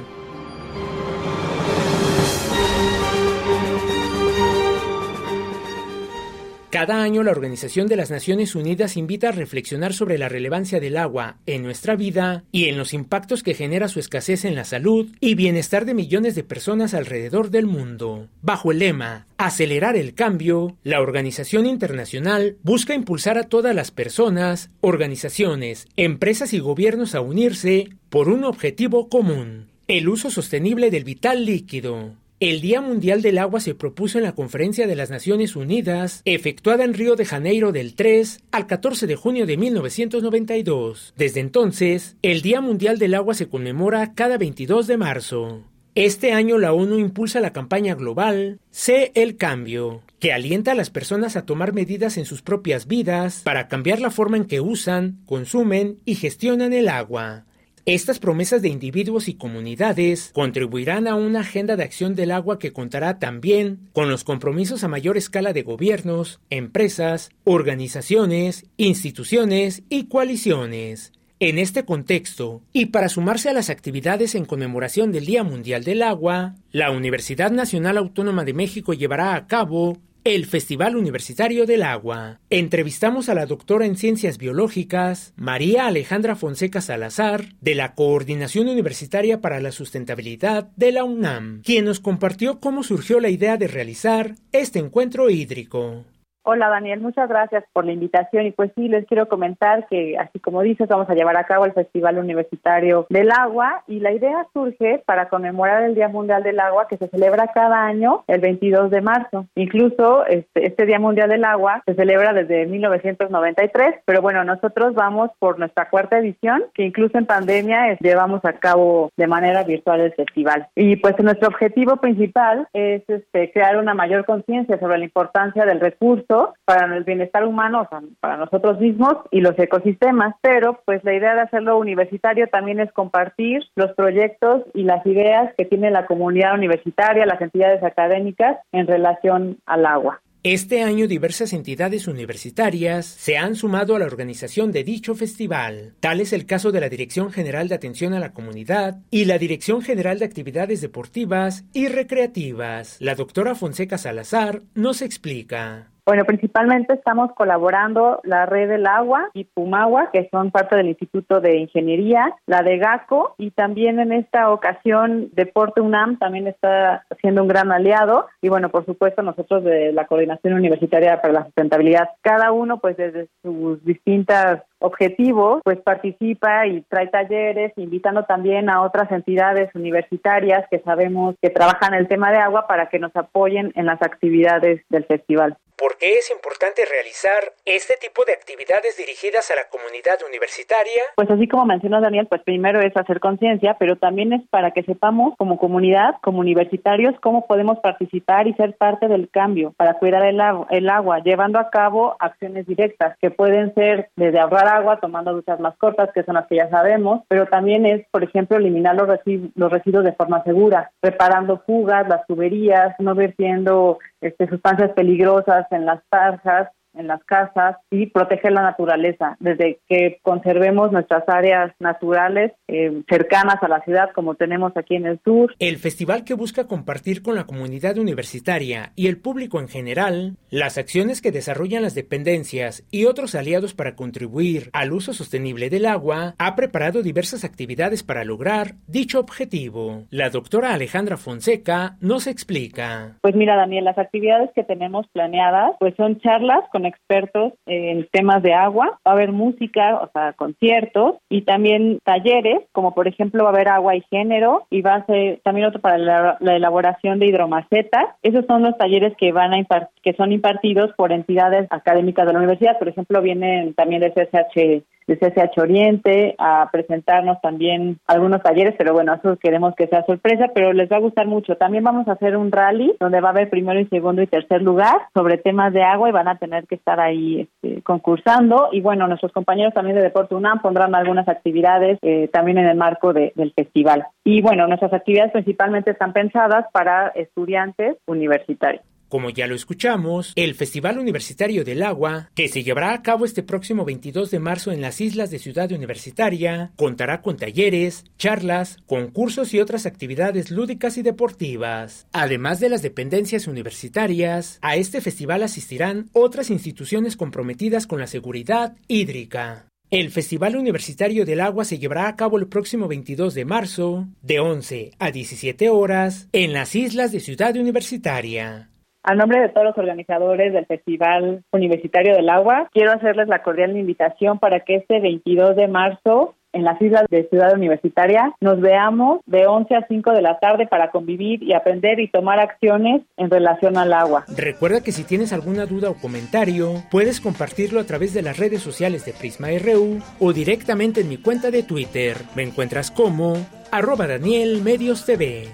Cada año la Organización de las Naciones Unidas invita a reflexionar sobre la relevancia del agua en nuestra vida y en los impactos que genera su escasez en la salud y bienestar de millones de personas alrededor del mundo. Bajo el lema Acelerar el cambio, la organización internacional busca impulsar a todas las personas, organizaciones, empresas y gobiernos a unirse por un objetivo común, el uso sostenible del vital líquido. El Día Mundial del Agua se propuso en la Conferencia de las Naciones Unidas, efectuada en Río de Janeiro del 3 al 14 de junio de 1992. Desde entonces, el Día Mundial del Agua se conmemora cada 22 de marzo. Este año la ONU impulsa la campaña global Sé el cambio, que alienta a las personas a tomar medidas en sus propias vidas para cambiar la forma en que usan, consumen y gestionan el agua. Estas promesas de individuos y comunidades contribuirán a una agenda de acción del agua que contará también con los compromisos a mayor escala de gobiernos, empresas, organizaciones, instituciones y coaliciones. En este contexto, y para sumarse a las actividades en conmemoración del Día Mundial del Agua, la Universidad Nacional Autónoma de México llevará a cabo el Festival Universitario del Agua. Entrevistamos a la doctora en Ciencias Biológicas, María Alejandra Fonseca Salazar, de la Coordinación Universitaria para la Sustentabilidad de la UNAM, quien nos compartió cómo surgió la idea de realizar este encuentro hídrico. Hola Daniel, muchas gracias por la invitación y pues sí, les quiero comentar que así como dices, vamos a llevar a cabo el Festival Universitario del Agua y la idea surge para conmemorar el Día Mundial del Agua que se celebra cada año el 22 de marzo. Incluso este, este Día Mundial del Agua se celebra desde 1993, pero bueno, nosotros vamos por nuestra cuarta edición que incluso en pandemia llevamos a cabo de manera virtual el festival. Y pues nuestro objetivo principal es este, crear una mayor conciencia sobre la importancia del recurso beneficioso para el bienestar humano, o sea, para nosotros mismos y los ecosistemas, pero pues la idea de hacerlo universitario también es compartir los proyectos y las ideas que tiene la comunidad universitaria, las entidades académicas en relación al agua. Este año diversas entidades universitarias se han sumado a la organización de dicho festival. Tal es el caso de la Dirección General de Atención a la Comunidad y la Dirección General de Actividades Deportivas y Recreativas. La doctora Fonseca Salazar nos explica. Bueno, principalmente estamos colaborando la Red del Agua y Pumagua, que son parte del Instituto de Ingeniería, la de GACO y también en esta ocasión Deporte UNAM también está siendo un gran aliado. Y bueno, por supuesto nosotros de la Coordinación Universitaria para la Sustentabilidad, cada uno pues desde sus distintas objetivos, pues participa y trae talleres, invitando también a otras entidades universitarias que sabemos que trabajan el tema de agua para que nos apoyen en las actividades del festival. ¿Por qué es importante realizar este tipo de actividades dirigidas a la comunidad universitaria? Pues así como mencionó Daniel, pues primero es hacer conciencia, pero también es para que sepamos como comunidad, como universitarios, cómo podemos participar y ser parte del cambio para cuidar el, el agua, llevando a cabo acciones directas que pueden ser desde ahorrar agua, tomando duchas más cortas, que son las que ya sabemos, pero también es, por ejemplo, eliminar los, los residuos de forma segura, reparando fugas, las tuberías, no vertiendo este, sustancias peligrosas en las tarjas, en las casas y proteger la naturaleza, desde que conservemos nuestras áreas naturales eh, cercanas a la ciudad como tenemos aquí en el sur. El festival que busca compartir con la comunidad universitaria y el público en general las acciones que desarrollan las dependencias y otros aliados para contribuir al uso sostenible del agua, ha preparado diversas actividades para lograr dicho objetivo. La doctora Alejandra Fonseca nos explica. Pues mira, Daniel, las actividades que tenemos planeadas pues son charlas con expertos en temas de agua, va a haber música, o sea, conciertos y también talleres, como por ejemplo va a haber agua y género y va a ser también otro para la, elaboración de hidromacetas. Esos son los talleres que van a que son impartidos por entidades académicas de la universidad, por ejemplo, vienen también del CSH de CSH Oriente a presentarnos también algunos talleres, pero bueno, eso queremos que sea sorpresa, pero les va a gustar mucho. También vamos a hacer un rally donde va a haber primero y segundo y tercer lugar sobre temas de agua y van a tener que estar ahí este, concursando. Y bueno, nuestros compañeros también de Deporte UNAM pondrán algunas actividades eh, también en el marco del festival. Y bueno, nuestras actividades principalmente están pensadas para estudiantes universitarios. Como ya lo escuchamos, el Festival Universitario del Agua, que se llevará a cabo este próximo 22 de marzo en las islas de Ciudad Universitaria, contará con talleres, charlas, concursos y otras actividades lúdicas y deportivas. Además de las dependencias universitarias, a este festival asistirán otras instituciones comprometidas con la seguridad hídrica. El Festival Universitario del Agua se llevará a cabo el próximo 22 de marzo, de 11 a 17 horas, en las islas de Ciudad Universitaria. A nombre de todos los organizadores del Festival Universitario del Agua, quiero hacerles la cordial invitación para que este 22 de marzo en las islas de Ciudad Universitaria nos veamos de 11 a 5 de la tarde para convivir y aprender y tomar acciones en relación al agua. Recuerda que si tienes alguna duda o comentario, puedes compartirlo a través de las redes sociales de Prisma RU o directamente en mi cuenta de Twitter. Me encuentras como arroba Daniel Medios TV.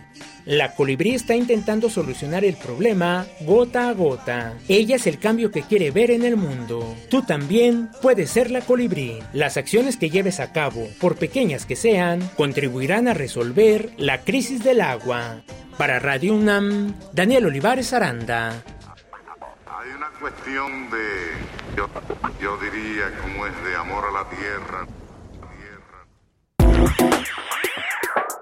La colibrí está intentando solucionar el problema gota a gota. Ella es el cambio que quiere ver en el mundo. Tú también puedes ser la colibrí. Las acciones que lleves a cabo, por pequeñas que sean, contribuirán a resolver la crisis del agua. Para Radio UNAM, Daniel Olivares Aranda. Hay una cuestión de, yo, yo diría, como es de amor a la tierra.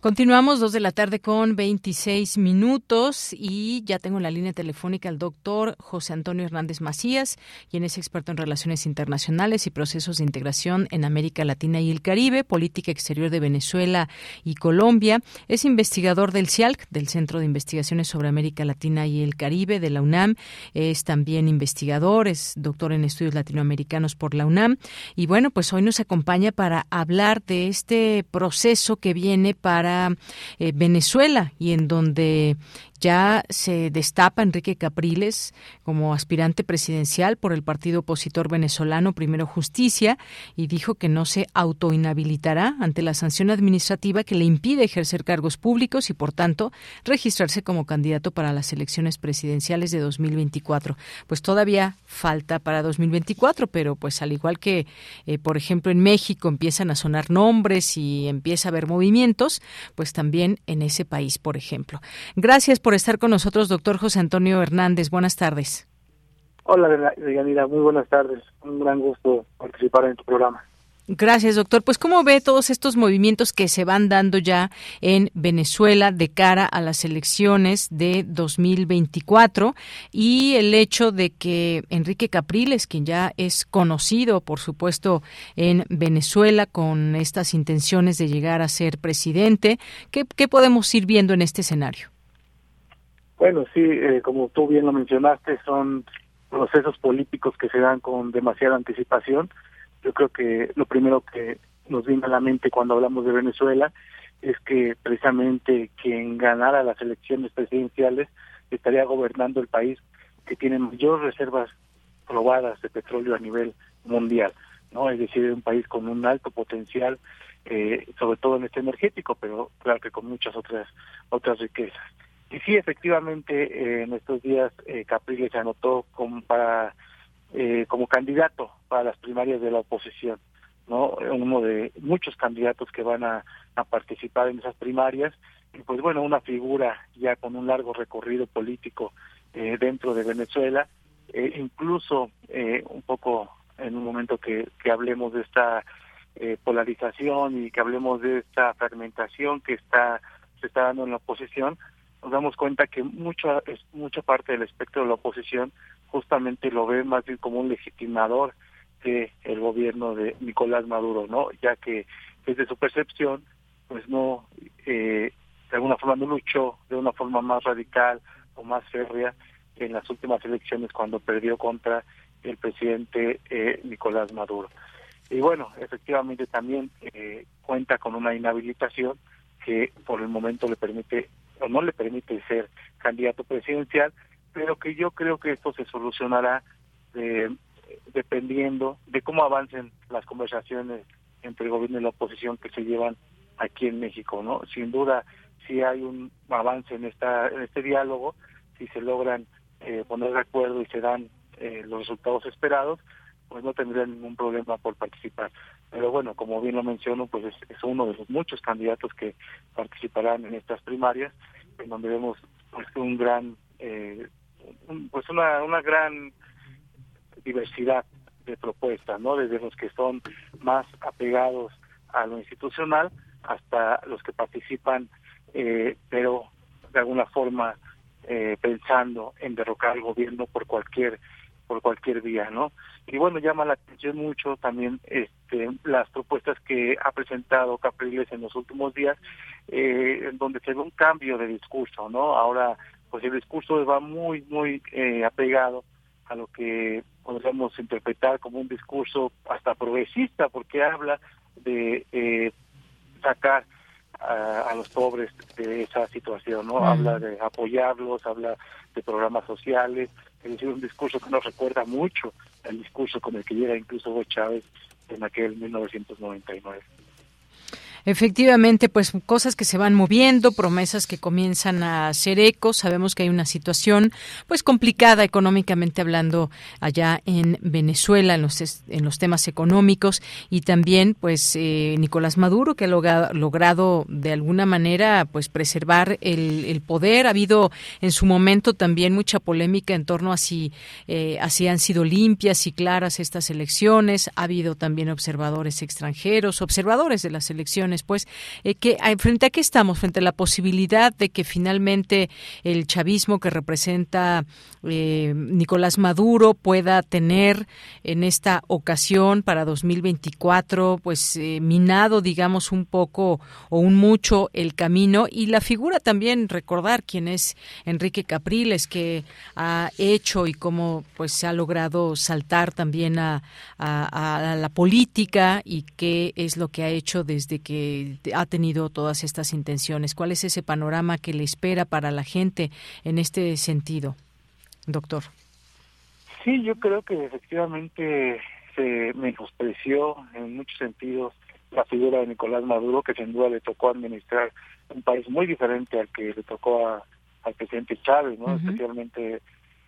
Continuamos dos de la tarde con 26 minutos y ya tengo en la línea telefónica al doctor José Antonio Hernández Macías, quien es experto en relaciones internacionales y procesos de integración en América Latina y el Caribe, política exterior de Venezuela y Colombia. Es investigador del CIALC, del Centro de Investigaciones sobre América Latina y el Caribe de la UNAM. Es también investigador, es doctor en estudios latinoamericanos por la UNAM. Y bueno, pues hoy nos acompaña para hablar de este proceso que viene para eh, Venezuela y en donde Ya se destapa Enrique Capriles como aspirante presidencial por el partido opositor venezolano Primero Justicia y dijo que no se autoinhabilitará ante la sanción administrativa que le impide ejercer cargos públicos y, por tanto, registrarse como candidato para las elecciones presidenciales de 2024. Pues todavía falta para 2024, pero pues al igual que, eh, por ejemplo, en México empiezan a sonar nombres y empieza a haber movimientos, pues también en ese país, por ejemplo. Gracias por estar con nosotros, doctor José Antonio Hernández. Buenas tardes. Hola, Deyanira. Muy buenas tardes. Un gran gusto participar en tu programa. Gracias, doctor. Pues, ¿cómo ve todos estos movimientos que se van dando ya en Venezuela de cara a las elecciones de 2024 y el hecho de que Enrique Capriles, quien ya es conocido, por supuesto, en Venezuela con estas intenciones de llegar a ser presidente, ¿qué, podemos ir viendo en este escenario? Bueno, sí, eh, como tú bien lo mencionaste, son procesos políticos que se dan con demasiada anticipación yo creo que lo primero que nos viene a la mente cuando hablamos de Venezuela es que precisamente quien ganara las elecciones presidenciales estaría gobernando el país que tiene mayor reservas probadas de petróleo a nivel mundial, ¿no? Es decir, un país con un alto potencial, eh, sobre todo en este energético, pero claro que con muchas otras otras riquezas. Y sí, efectivamente, eh, en estos días eh, Capriles se anotó como para eh, como candidato para las primarias de la oposición, no uno de muchos candidatos que van a, participar en esas primarias. Y pues bueno una figura ya con un largo recorrido político eh, dentro de Venezuela, eh, incluso un poco en un momento que, que hablemos de esta polarización y que hablemos de esta fragmentación que está se está dando en la oposición, nos damos cuenta que mucha es mucha parte del espectro de la oposición justamente lo ve más bien como un legitimador de el gobierno de Nicolás Maduro, ¿no? Ya que desde su percepción, pues no, eh, de alguna forma no luchó de una forma más radical o más férrea en las últimas elecciones cuando perdió contra el presidente eh, Nicolás Maduro. Y bueno, efectivamente también eh, cuenta con una inhabilitación que por el momento le permite o no le permite ser candidato presidencial, pero que yo creo que esto se solucionará eh, dependiendo de cómo avancen las conversaciones entre el gobierno y la oposición que se llevan aquí en México, ¿no? Sin duda, si hay un avance en esta en este diálogo, si se logran eh, poner de acuerdo y se dan eh, los resultados esperados, pues no tendrían ningún problema por participar. Pero bueno, como bien lo menciono, pues es, uno de los muchos candidatos que participarán en estas primarias, en donde vemos pues un gran eh, pues una, una gran diversidad de propuestas, ¿no? Desde los que son más apegados a lo institucional hasta los que participan, eh, pero de alguna forma eh, pensando en derrocar al gobierno por cualquier por cualquier vía, ¿no? Y bueno, llama la atención mucho también este, las propuestas que ha presentado Capriles en los últimos días, eh, en donde se ve un cambio de discurso, ¿no? Ahora pues el discurso va muy, muy eh, apegado a lo que podríamos interpretar como un discurso hasta progresista, porque habla de eh, sacar a, los pobres de esa situación, ¿no? Habla de apoyarlos, habla de programas sociales, es decir, un discurso que nos recuerda mucho al discurso con el que llega incluso Hugo Chávez en aquel 1999. Efectivamente, pues cosas que se van moviendo, promesas que comienzan a hacer eco. Sabemos que hay una situación pues complicada económicamente hablando allá en Venezuela en los, en los temas económicos y también pues eh, Nicolás Maduro que ha logrado, de alguna manera pues preservar el, poder. Ha habido en su momento también mucha polémica en torno a si, eh, han sido limpias y claras estas elecciones. Ha habido también observadores extranjeros, observadores de las elecciones pues, eh, que frente a qué estamos, frente a la posibilidad de que finalmente el chavismo que representa eh, Nicolás Maduro pueda tener en esta ocasión para 2024, pues eh, minado, digamos, un poco o un mucho el camino. Y la figura también recordar quién es Enrique Capriles que ha hecho y cómo pues se ha logrado saltar también a, a la política y qué es lo que ha hecho desde que que ha tenido todas estas intenciones. ¿Cuál es ese panorama que le espera para la gente en este sentido, doctor? Sí, yo creo que efectivamente se menospreció en muchos sentidos la figura de Nicolás Maduro, que sin duda le tocó administrar un país muy diferente al que le tocó al presidente Chávez, ¿no? Especialmente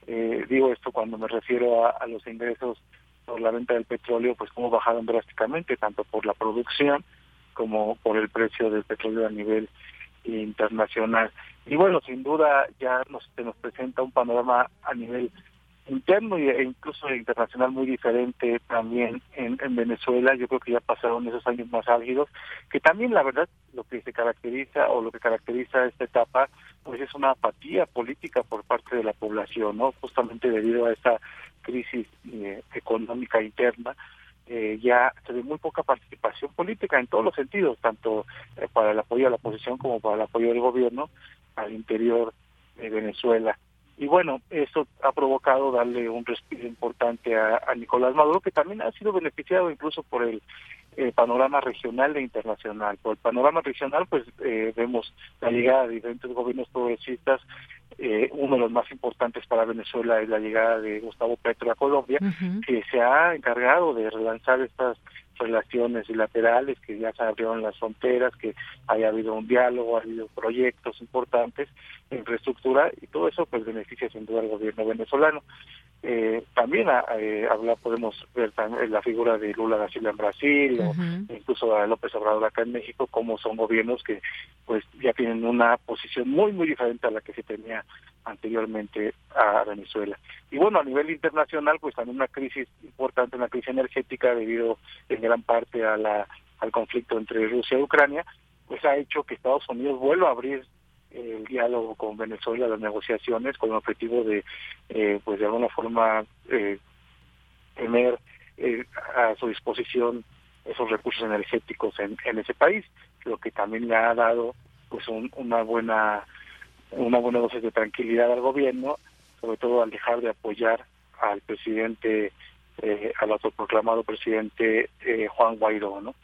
eh, digo esto cuando me refiero a, los ingresos por la venta del petróleo, pues cómo bajaron drásticamente, tanto por la producción como por el precio del petróleo a nivel internacional. Y bueno, sin duda ya nos, se nos presenta un panorama a nivel interno e incluso internacional muy diferente también en, en, Venezuela. Yo creo que ya pasaron esos años más álgidos, que también la verdad lo que se caracteriza o lo que caracteriza esta etapa pues es una apatía política por parte de la población, ¿no? Justamente debido a esta crisis eh, económica interna. Eh, ya se ve muy poca participación política en todos los sentidos, tanto eh, para el apoyo a la oposición como para el apoyo del gobierno al interior de Venezuela. Y bueno, eso ha provocado darle un respiro importante a, Nicolás Maduro, que también ha sido beneficiado incluso por el panorama regional e internacional. Por el panorama regional, pues eh, vemos la llegada de diferentes gobiernos progresistas. Eh, uno de los más importantes para Venezuela es la llegada de Gustavo Petro a Colombia, que se ha encargado de relanzar estas relaciones bilaterales, que ya se abrieron las fronteras, que haya habido un diálogo, ha habido proyectos importantes, infraestructura, y todo eso pues beneficia sin duda al gobierno venezolano. Eh, también ah, eh, habla, podemos ver también la figura de Lula da Silva en Brasil, o incluso a López Obrador acá en México, como son gobiernos que pues ya tienen una posición muy, muy diferente a la que se tenía anteriormente a Venezuela. Y bueno, a nivel internacional, pues también una crisis importante, una crisis energética debido en gran parte a la, al conflicto entre Rusia y Ucrania, pues ha hecho que Estados Unidos vuelva a abrir el diálogo con Venezuela, las negociaciones, con el objetivo de, eh, pues de alguna forma, eh, tener eh, a su disposición esos recursos energéticos en, en ese país, lo que también le ha dado pues una buena una buena dosis de tranquilidad al gobierno, sobre todo al dejar de apoyar al presidente, eh, al autoproclamado presidente eh, Juan Guaidó, ¿no?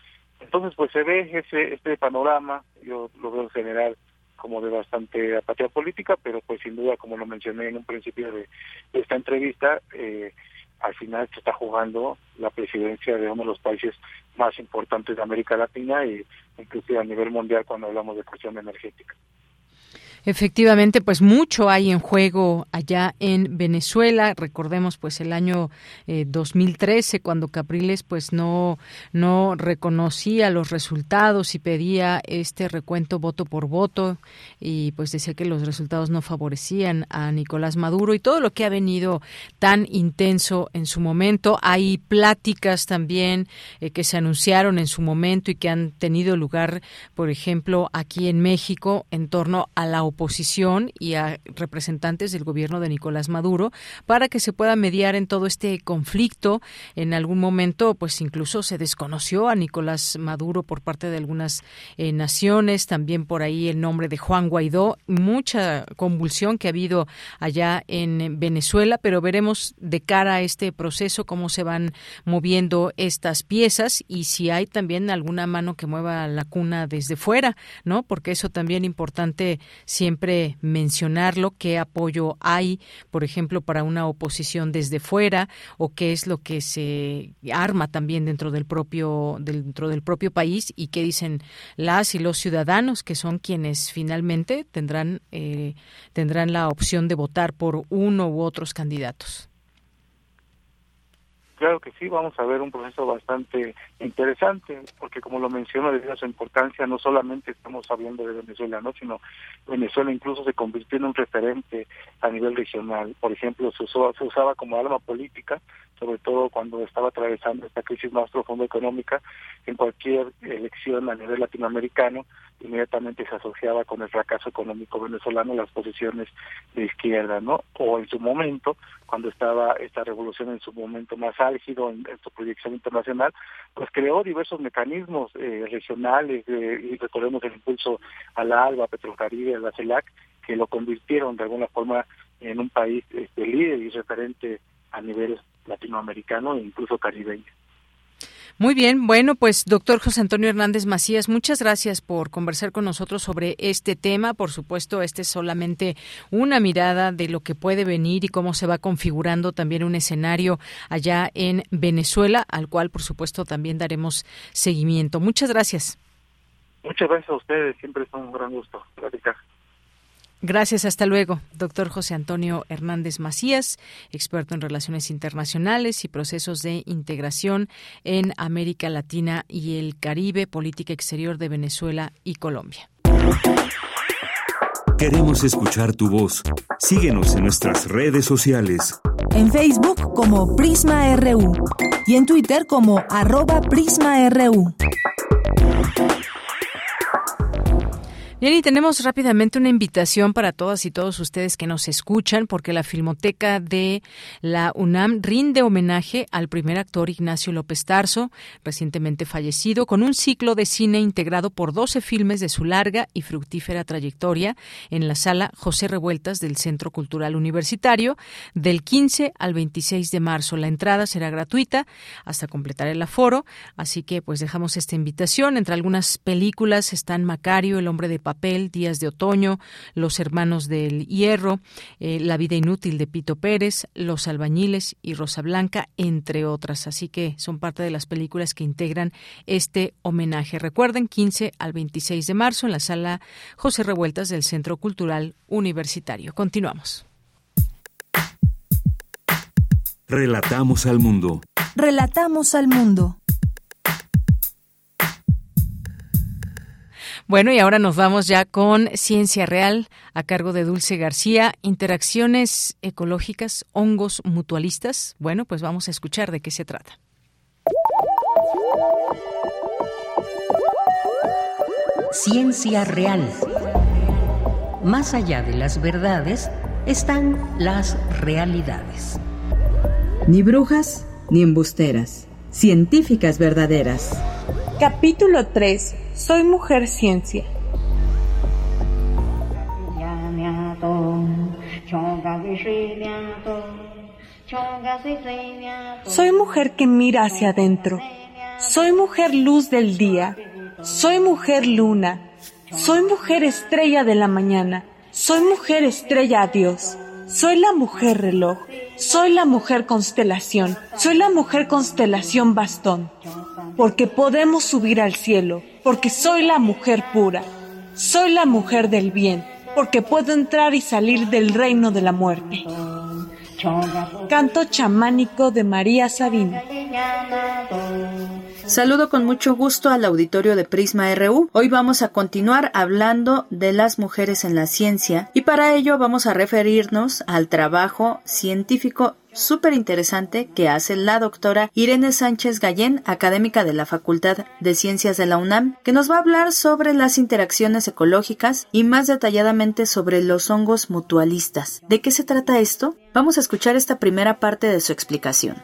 Entonces, pues se ve ese este panorama, yo lo veo en general como de bastante apatía política, pero pues sin duda, como lo mencioné en un principio de, esta entrevista, eh, al final se está jugando la presidencia de uno de los países más importantes de América Latina y inclusive a nivel mundial cuando hablamos de cuestión energética. Efectivamente, pues mucho hay en juego allá en Venezuela. Recordemos pues el año 2013 eh, cuando Capriles pues no no reconocía los resultados y pedía este recuento voto por voto y pues decía que los resultados no favorecían a Nicolás Maduro y todo lo que ha venido tan intenso en su momento. Hay pláticas también eh, que se anunciaron en su momento y que han tenido lugar, por ejemplo, aquí en México en torno a la oposición y a representantes del gobierno de Nicolás Maduro para que se pueda mediar en todo este conflicto. En algún momento, pues incluso se desconoció a Nicolás Maduro por parte de algunas eh, naciones, también por ahí el nombre de Juan Guaidó, mucha convulsión que ha habido allá en Venezuela, pero veremos de cara a este proceso cómo se van moviendo estas piezas y si hay también alguna mano que mueva la cuna desde fuera, ¿no? Porque eso también importante siempre mencionarlo, qué apoyo hay, por ejemplo, para una oposición desde fuera o qué es lo que se arma también dentro del propio dentro del propio país y qué dicen las y los ciudadanos que son quienes finalmente tendrán eh, tendrán la opción de votar por uno u otros candidatos. Claro que sí, vamos a ver un proceso bastante interesante, porque como lo menciono, debido a su importancia, no solamente estamos hablando de Venezuela, ¿no? sino Venezuela incluso se convirtió en un referente a nivel regional. Por ejemplo, se, se usaba como arma política, sobre todo cuando estaba atravesando esta crisis más profunda económica, en cualquier elección a nivel latinoamericano, inmediatamente se asociaba con el fracaso económico venezolano las posiciones de izquierda, ¿no? O en su momento, cuando estaba esta revolución en su momento más álgido en, su proyección internacional, pues creó diversos mecanismos eh, regionales, eh, y recordemos el impulso a la ALBA, a Petrocaribe, a la CELAC, que lo convirtieron de alguna forma en un país este, líder y referente a nivel latinoamericano e incluso caribeño. Muy bien, bueno, pues doctor José Antonio Hernández Macías, muchas gracias por conversar con nosotros sobre este tema. Por supuesto, este es solamente una mirada de lo que puede venir y cómo se va configurando también un escenario allá en Venezuela, al cual, por supuesto, también daremos seguimiento. Muchas gracias. Muchas gracias a ustedes, siempre es un gran gusto platicar. Gracias, hasta luego. Doctor José Antonio Hernández Macías, experto en relaciones internacionales y procesos de integración en América Latina y el Caribe, política exterior de Venezuela y Colombia. Queremos escuchar tu voz. Síguenos en nuestras redes sociales. En Facebook como Prisma RU y en Twitter como arroba PrismaRU. Bien, y tenemos rápidamente una invitación para todas y todos ustedes que nos escuchan, porque la Filmoteca de la UNAM rinde homenaje al primer actor Ignacio López Tarso, recientemente fallecido, con un ciclo de cine integrado por 12 filmes de su larga y fructífera trayectoria en la sala José Revueltas del Centro Cultural Universitario del 15 al 26 de marzo. La entrada será gratuita hasta completar el aforo, así que pues dejamos esta invitación. Entre algunas películas están Macario, El hombre de papel, Días de Otoño, Los Hermanos del Hierro, eh, La vida inútil de Pito Pérez, Los Albañiles y Rosa Blanca, entre otras. Así que son parte de las películas que integran este homenaje. Recuerden, 15 al 26 de marzo en la sala José Revueltas del Centro Cultural Universitario. Continuamos. Relatamos al mundo. Relatamos al mundo. Bueno, y ahora nos vamos ya con Ciencia Real a cargo de Dulce García, interacciones ecológicas, hongos mutualistas. Bueno, pues vamos a escuchar de qué se trata. Ciencia Real. Más allá de las verdades están las realidades. Ni brujas ni embusteras, científicas verdaderas. Capítulo 3 soy mujer ciencia. Soy mujer que mira hacia adentro. Soy mujer luz del día. Soy mujer luna. Soy mujer estrella de la mañana. Soy mujer estrella a Dios. Soy la mujer reloj. Soy la mujer constelación. Soy la mujer constelación bastón. Porque podemos subir al cielo porque soy la mujer pura, soy la mujer del bien, porque puedo entrar y salir del reino de la muerte. Canto chamánico de María Sabina. Saludo con mucho gusto al auditorio de Prisma RU. Hoy vamos a continuar hablando de las mujeres en la ciencia y para ello vamos a referirnos al trabajo científico súper interesante que hace la doctora Irene Sánchez Gallén, académica de la Facultad de Ciencias de la UNAM, que nos va a hablar sobre las interacciones ecológicas y más detalladamente sobre los hongos mutualistas. ¿De qué se trata esto? Vamos a escuchar esta primera parte de su explicación.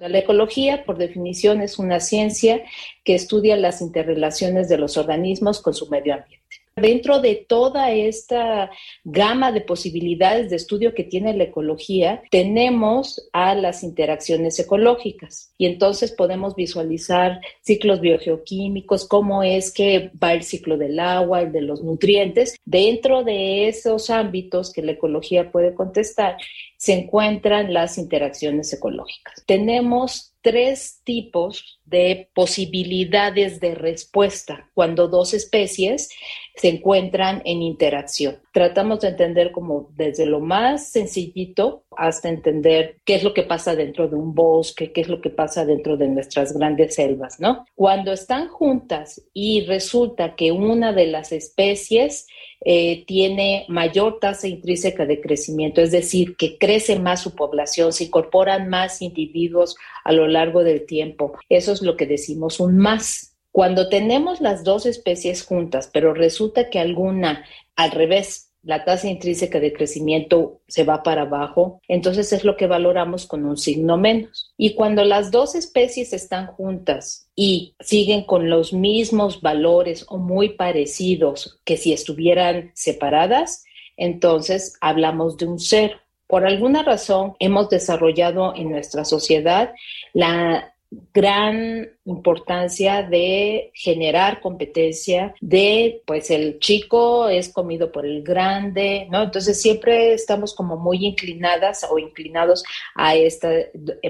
La ecología, por definición, es una ciencia que estudia las interrelaciones de los organismos con su medio ambiente. Dentro de toda esta gama de posibilidades de estudio que tiene la ecología, tenemos a las interacciones ecológicas y entonces podemos visualizar ciclos biogeoquímicos, cómo es que va el ciclo del agua, el de los nutrientes. Dentro de esos ámbitos que la ecología puede contestar, se encuentran las interacciones ecológicas. Tenemos tres tipos de posibilidades de respuesta cuando dos especies se encuentran en interacción. Tratamos de entender como desde lo más sencillito hasta entender qué es lo que pasa dentro de un bosque, qué es lo que pasa dentro de nuestras grandes selvas, ¿no? Cuando están juntas y resulta que una de las especies eh, tiene mayor tasa intrínseca de crecimiento, es decir, que crece más su población, se incorporan más individuos a lo largo del tiempo. Eso lo que decimos un más. Cuando tenemos las dos especies juntas, pero resulta que alguna al revés la tasa intrínseca de crecimiento se va para abajo, entonces es lo que valoramos con un signo menos. Y cuando las dos especies están juntas y siguen con los mismos valores o muy parecidos que si estuvieran separadas, entonces hablamos de un cero. Por alguna razón hemos desarrollado en nuestra sociedad la gran importancia de generar competencia, de pues el chico es comido por el grande, ¿no? Entonces siempre estamos como muy inclinadas o inclinados a esta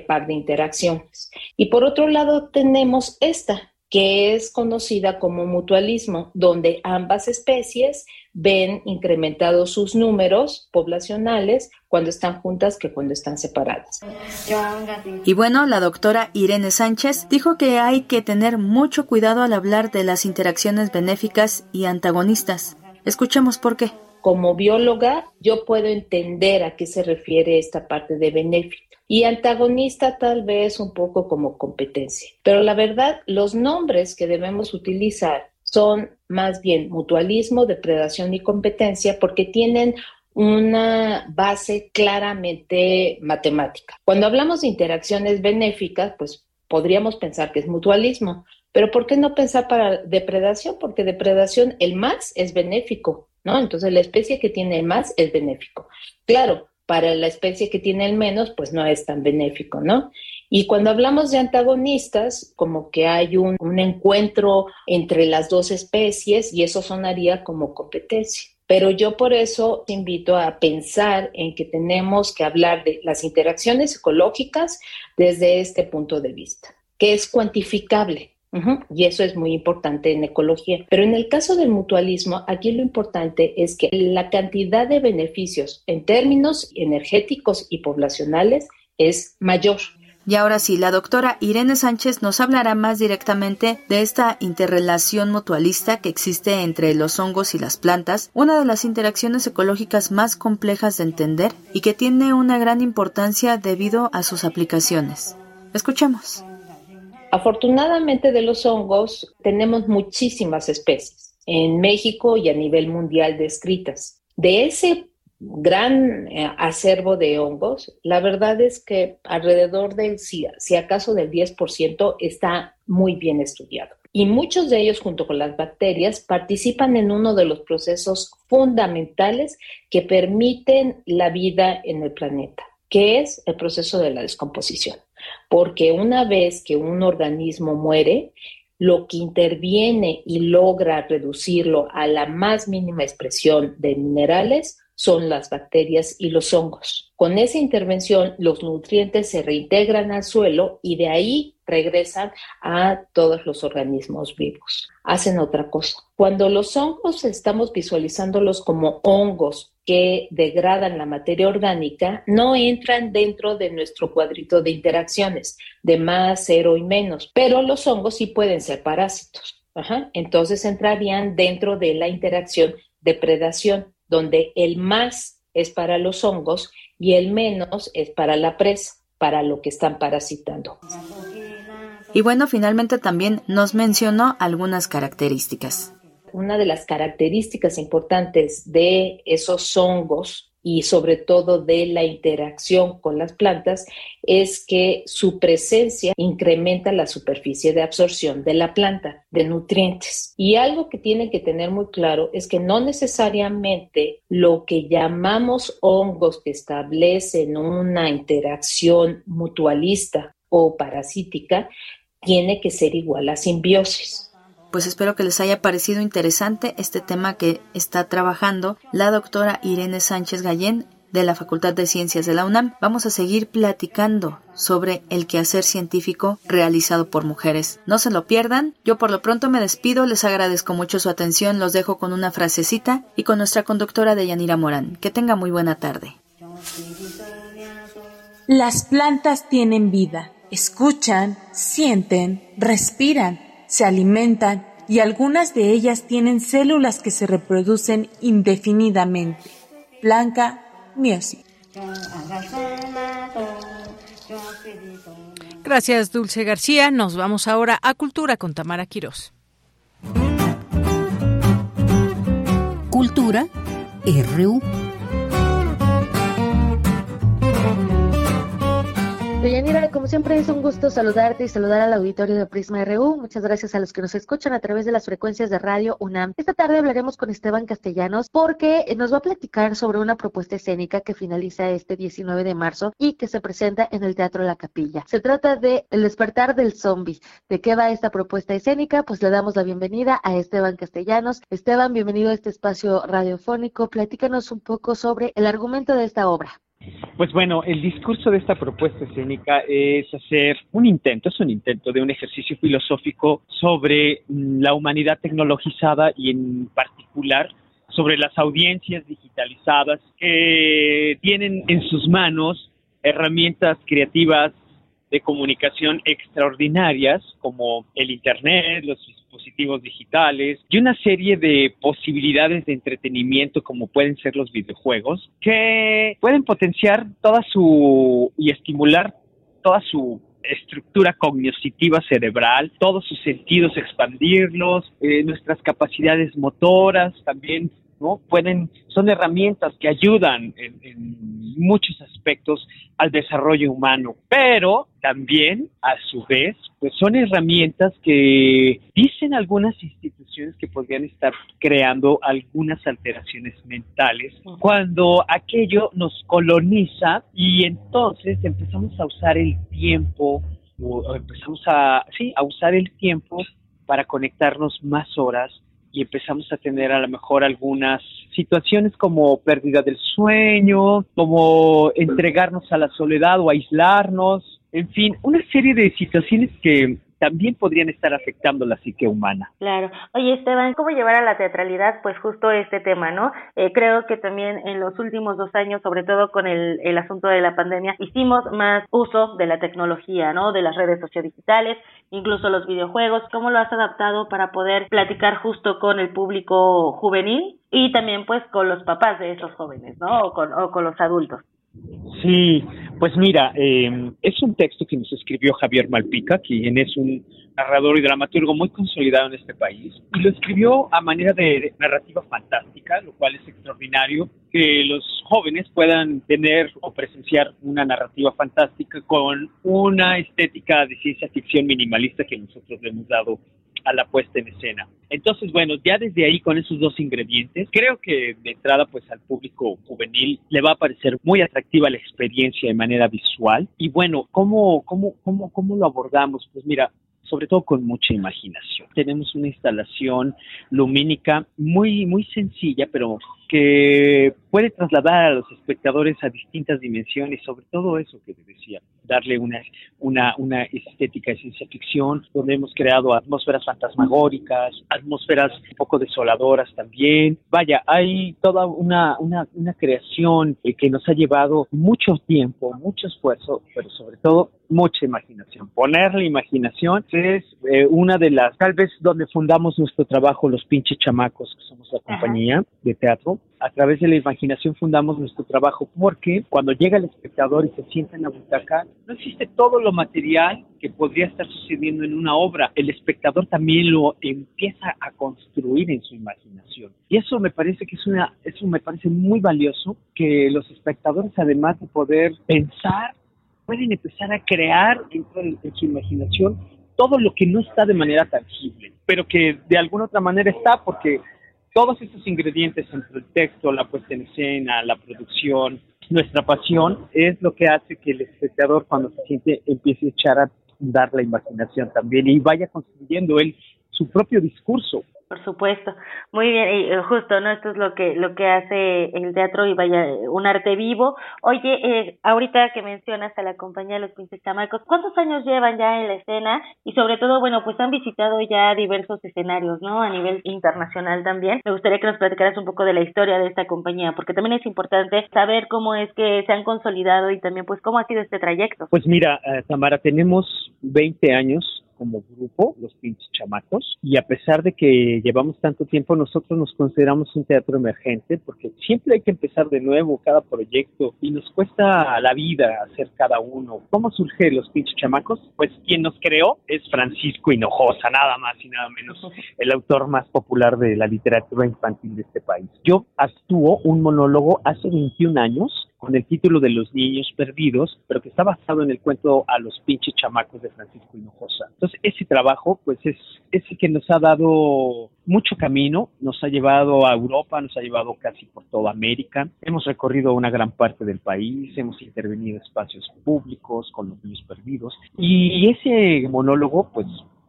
par de interacciones. Y por otro lado tenemos esta, que es conocida como mutualismo, donde ambas especies ven incrementados sus números poblacionales cuando están juntas que cuando están separadas. Y bueno, la doctora Irene Sánchez dijo que hay que tener mucho cuidado al hablar de las interacciones benéficas y antagonistas. Escuchemos por qué. Como bióloga, yo puedo entender a qué se refiere esta parte de benéfica y antagonista tal vez un poco como competencia. Pero la verdad, los nombres que debemos utilizar son más bien mutualismo, depredación y competencia porque tienen una base claramente matemática. Cuando hablamos de interacciones benéficas, pues podríamos pensar que es mutualismo, pero ¿por qué no pensar para depredación? Porque depredación, el más es benéfico, ¿no? Entonces la especie que tiene el más es benéfico. Claro, para la especie que tiene el menos, pues no es tan benéfico, ¿no? Y cuando hablamos de antagonistas, como que hay un, encuentro entre las dos especies y eso sonaría como competencia. Pero yo por eso invito a pensar en que tenemos que hablar de las interacciones ecológicas desde este punto de vista, que es cuantificable, y eso es muy importante en ecología. Pero en el caso del mutualismo, aquí lo importante es que la cantidad de beneficios en términos energéticos y poblacionales es mayor. Y ahora sí, la doctora Irene Sánchez nos hablará más directamente de esta interrelación mutualista que existe entre los hongos y las plantas, una de las interacciones ecológicas más complejas de entender y que tiene una gran importancia debido a sus aplicaciones. Escuchemos. Afortunadamente de los hongos tenemos muchísimas especies en México y a nivel mundial descritas. De ese gran eh, acervo de hongos, la verdad es que alrededor del, si, si acaso del 10%, está muy bien estudiado. Y muchos de ellos, junto con las bacterias, participan en uno de los procesos fundamentales que permiten la vida en el planeta, que es el proceso de la descomposición porque una vez que un organismo muere, lo que interviene y logra reducirlo a la más mínima expresión de minerales son las bacterias y los hongos. Con esa intervención, los nutrientes se reintegran al suelo y de ahí regresan a todos los organismos vivos. Hacen otra cosa. Cuando los hongos estamos visualizándolos como hongos que degradan la materia orgánica no entran dentro de nuestro cuadrito de interacciones de más, cero y menos, pero los hongos sí pueden ser parásitos. Entonces entrarían dentro de la interacción de predación, donde el más es para los hongos y el menos es para la presa, para lo que están parasitando. Y bueno, finalmente también nos mencionó algunas características. Una de las características importantes de esos hongos y sobre todo de la interacción con las plantas es que su presencia incrementa la superficie de absorción de la planta de nutrientes. Y algo que tienen que tener muy claro es que no necesariamente lo que llamamos hongos que establecen una interacción mutualista o parasítica tiene que ser igual a simbiosis pues espero que les haya parecido interesante este tema que está trabajando la doctora Irene Sánchez Gallén de la Facultad de Ciencias de la UNAM. Vamos a seguir platicando sobre el quehacer científico realizado por mujeres. No se lo pierdan. Yo por lo pronto me despido, les agradezco mucho su atención, los dejo con una frasecita y con nuestra conductora de Yanira Morán. Que tenga muy buena tarde. Las plantas tienen vida, escuchan, sienten, respiran se alimentan y algunas de ellas tienen células que se reproducen indefinidamente. Blanca Miosi. Gracias, Dulce García. Nos vamos ahora a Cultura con Tamara Quirós. Cultura RU. Deyanira, como siempre es un gusto saludarte y saludar al auditorio de Prisma RU. Muchas gracias a los que nos escuchan a través de las frecuencias de Radio UNAM. Esta tarde hablaremos con Esteban Castellanos porque nos va a platicar sobre una propuesta escénica que finaliza este 19 de marzo y que se presenta en el Teatro La Capilla. Se trata de El despertar del zombie. ¿De qué va esta propuesta escénica? Pues le damos la bienvenida a Esteban Castellanos. Esteban, bienvenido a este espacio radiofónico. Platícanos un poco sobre el argumento de esta obra. Pues bueno, el discurso de esta propuesta escénica es hacer un intento, es un intento de un ejercicio filosófico sobre mm, la humanidad tecnologizada y en particular sobre las audiencias digitalizadas que tienen en sus manos herramientas creativas de comunicación extraordinarias como el Internet, los dispositivos digitales y una serie de posibilidades de entretenimiento como pueden ser los videojuegos que pueden potenciar toda su y estimular toda su estructura cognitiva cerebral, todos sus sentidos expandirlos, eh, nuestras capacidades motoras también ¿no? Pueden, son herramientas que ayudan en, muchos aspectos al desarrollo humano, pero también, a su vez, pues son herramientas que dicen algunas instituciones que podrían estar creando algunas alteraciones mentales cuando aquello nos coloniza y entonces empezamos a usar el tiempo o empezamos a, sí, a usar el tiempo para conectarnos más horas y empezamos a tener a lo mejor algunas situaciones como pérdida del sueño, como entregarnos a la soledad o aislarnos, en fin, una serie de situaciones que también podrían estar afectando la psique humana. Claro. Oye, Esteban, ¿cómo llevar a la teatralidad pues justo este tema, no? Eh, creo que también en los últimos dos años, sobre todo con el, el asunto de la pandemia, hicimos más uso de la tecnología, ¿no? De las redes sociodigitales, incluso los videojuegos. ¿Cómo lo has adaptado para poder platicar justo con el público juvenil y también pues con los papás de esos jóvenes, ¿no? O con, o con los adultos. Sí, pues mira, eh, es un texto que nos escribió Javier Malpica, quien es un narrador y dramaturgo muy consolidado en este país, y lo escribió a manera de narrativa fantástica, lo cual es extraordinario que los jóvenes puedan tener o presenciar una narrativa fantástica con una estética de ciencia ficción minimalista que nosotros le hemos dado a la puesta en escena. Entonces, bueno, ya desde ahí con esos dos ingredientes, creo que de entrada pues al público juvenil le va a parecer muy atractiva la experiencia de manera visual. Y bueno, ¿cómo, cómo, cómo, cómo lo abordamos? Pues mira, sobre todo con mucha imaginación. Tenemos una instalación lumínica muy, muy sencilla, pero que puede trasladar a los espectadores a distintas dimensiones, sobre todo eso que te decía, darle una, una, una estética de ciencia ficción, donde hemos creado atmósferas fantasmagóricas, atmósferas un poco desoladoras también. Vaya, hay toda una, una, una creación que nos ha llevado mucho tiempo, mucho esfuerzo, pero sobre todo mucha imaginación. Ponerle imaginación es eh, una de las, tal vez donde fundamos nuestro trabajo, los pinches chamacos, que somos la compañía de teatro. A través de la imaginación fundamos nuestro trabajo porque cuando llega el espectador y se sienta en la butaca, no existe todo lo material que podría estar sucediendo en una obra. El espectador también lo empieza a construir en su imaginación. Y eso me parece que es una, eso me parece muy valioso que los espectadores, además de poder pensar pueden empezar a crear dentro de, su imaginación todo lo que no está de manera tangible, pero que de alguna otra manera está porque todos estos ingredientes entre el texto, la puesta en escena, la producción, nuestra pasión, es lo que hace que el espectador cuando se siente empiece a echar a dar la imaginación también y vaya construyendo él su propio discurso. Por supuesto, muy bien, y eh, justo, ¿no? Esto es lo que lo que hace el teatro y vaya, un arte vivo. Oye, eh, ahorita que mencionas a la compañía de los Pinches Chamacos, ¿cuántos años llevan ya en la escena? Y sobre todo, bueno, pues han visitado ya diversos escenarios, ¿no? A nivel internacional también. Me gustaría que nos platicaras un poco de la historia de esta compañía, porque también es importante saber cómo es que se han consolidado y también, pues, cómo ha sido este trayecto. Pues mira, eh, Tamara, tenemos 20 años como grupo, los pinches chamacos, y a pesar de que llevamos tanto tiempo, nosotros nos consideramos un teatro emergente porque siempre hay que empezar de nuevo cada proyecto y nos cuesta la vida hacer cada uno. ¿Cómo surge los pinches chamacos? Pues quien nos creó es Francisco Hinojosa, nada más y nada menos, el autor más popular de la literatura infantil de este país. Yo actúo un monólogo hace 21 años con el título de Los Niños Perdidos, pero que está basado en el cuento A los pinches chamacos de Francisco Hinojosa. Entonces, ese trabajo, pues es ese que nos ha dado mucho camino, nos ha llevado a Europa, nos ha llevado casi por toda América, hemos recorrido una gran parte del país, hemos intervenido en espacios públicos con los niños perdidos, y ese monólogo, pues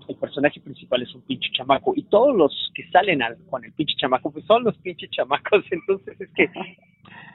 el personaje principal es un pinche chamaco y todos los que salen al, con el pinche chamaco pues son los pinches chamacos entonces es que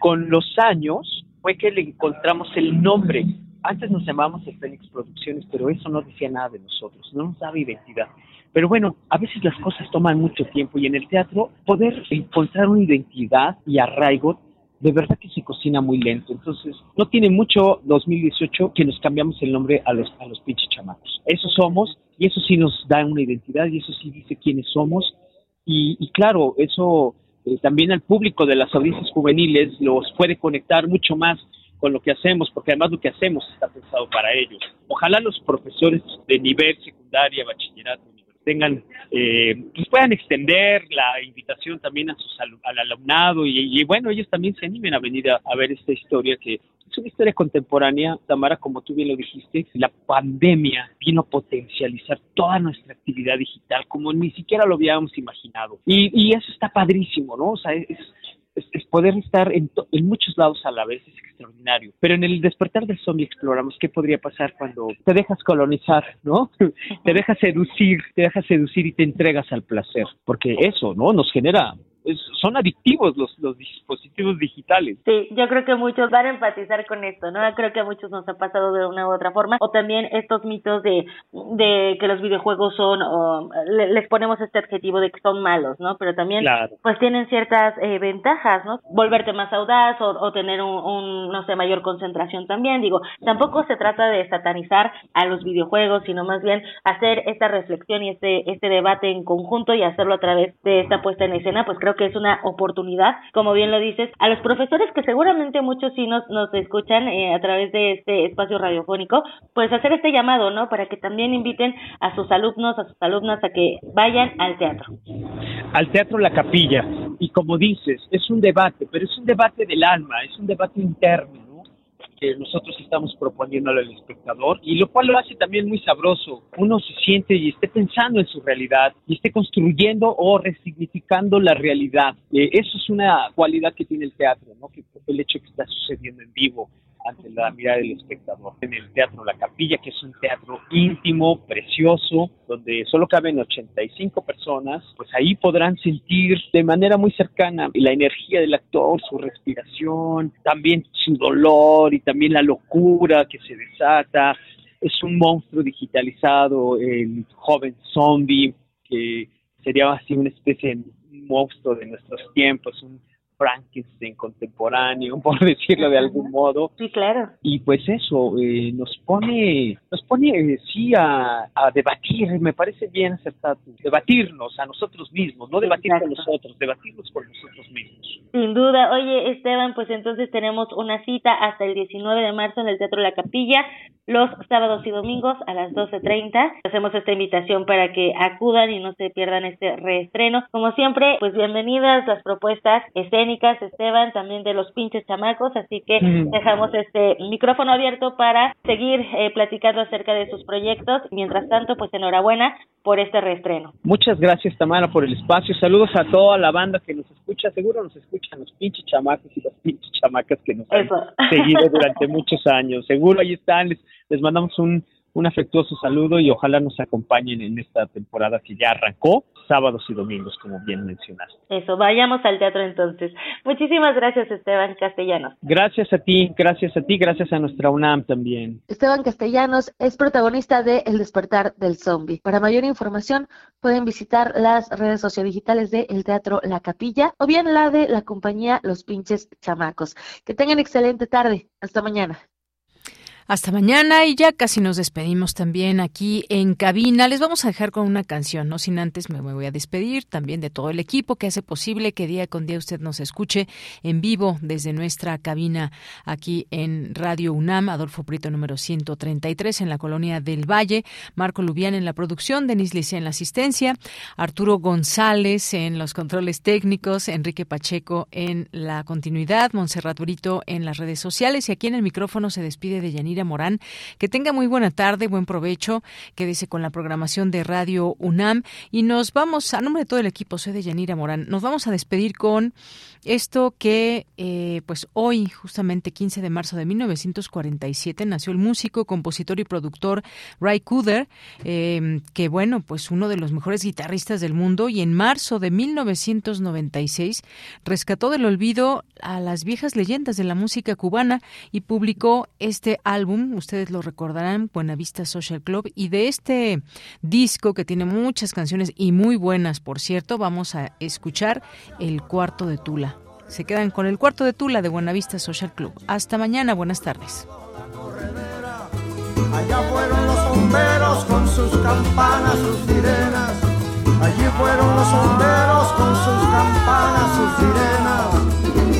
con los años fue que le encontramos el nombre antes nos llamábamos el Fénix Producciones pero eso no decía nada de nosotros no nos daba identidad pero bueno, a veces las cosas toman mucho tiempo y en el teatro poder encontrar una identidad y arraigo de verdad que se cocina muy lento. Entonces, no tiene mucho 2018 que nos cambiamos el nombre a los, a los pinches chamacos. Eso somos y eso sí nos da una identidad y eso sí dice quiénes somos. Y, claro, eso eh, también al público de las audiencias juveniles los puede conectar mucho más con lo que hacemos, porque además lo que hacemos está pensado para ellos. Ojalá los profesores de nivel secundaria, bachillerato, tengan, eh, pues puedan extender la invitación también a sus al alumnado y, bueno, ellos también se animen a venir a, ver esta historia que es una historia contemporánea, Tamara, como tú bien lo dijiste, la pandemia vino a potencializar toda nuestra actividad digital como ni siquiera lo habíamos imaginado. Y, y eso está padrísimo, ¿no? O sea, es, es, poder estar en, en, muchos lados a la vez es extraordinario. Pero en el despertar del zombie exploramos qué podría pasar cuando te dejas colonizar, ¿no? te dejas seducir, te dejas seducir y te entregas al placer, porque eso, ¿no? Nos genera son adictivos los, los dispositivos digitales. Sí, yo creo que muchos van a empatizar con esto, ¿no? Creo que a muchos nos ha pasado de una u otra forma. O también estos mitos de, de que los videojuegos son, o, les ponemos este adjetivo de que son malos, ¿no? Pero también, pues tienen ciertas eh, ventajas, ¿no? Volverte más audaz o, o tener un, un, no sé, mayor concentración también. Digo, tampoco se trata de satanizar a los videojuegos, sino más bien hacer esta reflexión y este, este debate en conjunto y hacerlo a través de esta puesta en escena, pues creo que es una oportunidad, como bien lo dices, a los profesores que seguramente muchos sí nos, nos escuchan eh, a través de este espacio radiofónico, pues hacer este llamado, ¿no? Para que también inviten a sus alumnos, a sus alumnas a que vayan al teatro. Al teatro La Capilla. Y como dices, es un debate, pero es un debate del alma, es un debate interno que nosotros estamos proponiendo al espectador y lo cual lo hace también muy sabroso. Uno se siente y esté pensando en su realidad y esté construyendo o resignificando la realidad. Eh, eso es una cualidad que tiene el teatro, ¿no? que el hecho que está sucediendo en vivo ante la mirada del espectador. En el Teatro La Capilla, que es un teatro íntimo, precioso, donde solo caben 85 personas, pues ahí podrán sentir de manera muy cercana la energía del actor, su respiración, también su dolor y también la locura que se desata. Es un monstruo digitalizado, el joven zombie, que sería así una especie de monstruo de nuestros tiempos, un Frankenstein contemporáneo, por decirlo de algún modo. Sí, claro. Y pues eso eh, nos pone, nos pone eh, sí a, debatir, me parece bien acertado, debatirnos a nosotros mismos, no debatir con nosotros, debatirnos con nosotros mismos. Sin duda. Oye, Esteban, pues entonces tenemos una cita hasta el 19 de marzo en el Teatro La Capilla, los sábados y domingos a las 12.30. Hacemos esta invitación para que acudan y no se pierdan este reestreno. Como siempre, pues bienvenidas las propuestas escénicas, Esteban, también de los pinches chamacos, así que dejamos este micrófono abierto para seguir eh, platicando acerca de sus proyectos. Mientras tanto, pues enhorabuena por este reestreno. Muchas gracias, Tamara, por el espacio. Saludos a toda la banda que nos escucha. Seguro nos escuchan los pinches chamacos y las pinches chamacas que nos han seguido durante muchos años. Seguro ahí están. Les, les mandamos un, un afectuoso saludo y ojalá nos acompañen en esta temporada que ya arrancó, sábados y domingos, como bien mencionaste. Eso, vayamos al teatro entonces. Muchísimas gracias, Esteban Castellanos. Gracias a ti, gracias a ti, gracias a nuestra UNAM también. Esteban Castellanos es protagonista de El despertar del zombie. Para mayor información pueden visitar las redes sociodigitales de El Teatro La Capilla o bien la de la compañía Los Pinches Chamacos. Que tengan excelente tarde. Hasta mañana. Hasta mañana y ya casi nos despedimos también aquí en cabina. Les vamos a dejar con una canción, no sin antes me voy a despedir también de todo el equipo que hace posible que día con día usted nos escuche en vivo desde nuestra cabina aquí en Radio UNAM, Adolfo Prieto número 133 en la colonia del Valle, Marco Lubián en la producción, Denis Licea en la asistencia, Arturo González en los controles técnicos, Enrique Pacheco en la continuidad, Montserrat Brito en las redes sociales y aquí en el micrófono se despide de Yanira Morán. Que tenga muy buena tarde, buen provecho, quédese con la programación de Radio UNAM y nos vamos, a nombre de todo el equipo, soy de Yanira Morán, nos vamos a despedir con esto que, eh, pues hoy, justamente 15 de marzo de 1947, nació el músico, compositor y productor Ray Cooder, eh, que bueno, pues uno de los mejores guitarristas del mundo y en marzo de 1996 rescató del olvido a las viejas leyendas de la música cubana y publicó este álbum, ustedes lo recordarán, Buenavista Social Club, y de este disco que tiene muchas canciones y muy buenas, por cierto, vamos a escuchar El Cuarto de Tula. Se quedan con el cuarto de Tula de Buenavista Social Club. Hasta mañana, buenas tardes. Allá fueron los bomberos con sus campanas, sus sirenas. Allí fueron los bomberos con sus campanas, sus sirenas.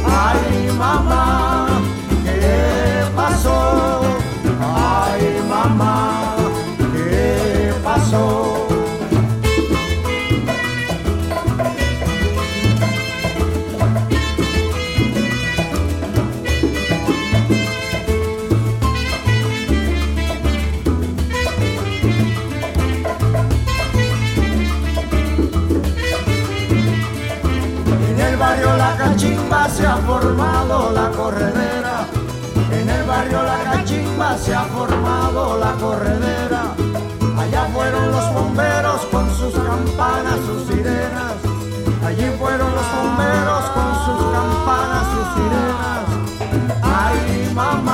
Ay, mamá, ¿qué pasó? Mamá, ¿qué pasó? la cachimba se ha formado la corredera. En el barrio la cachimba se ha formado la corredera. Allá fueron los bomberos con sus campanas, sus sirenas. Allí fueron los bomberos con sus campanas, sus sirenas. Ay, mamá,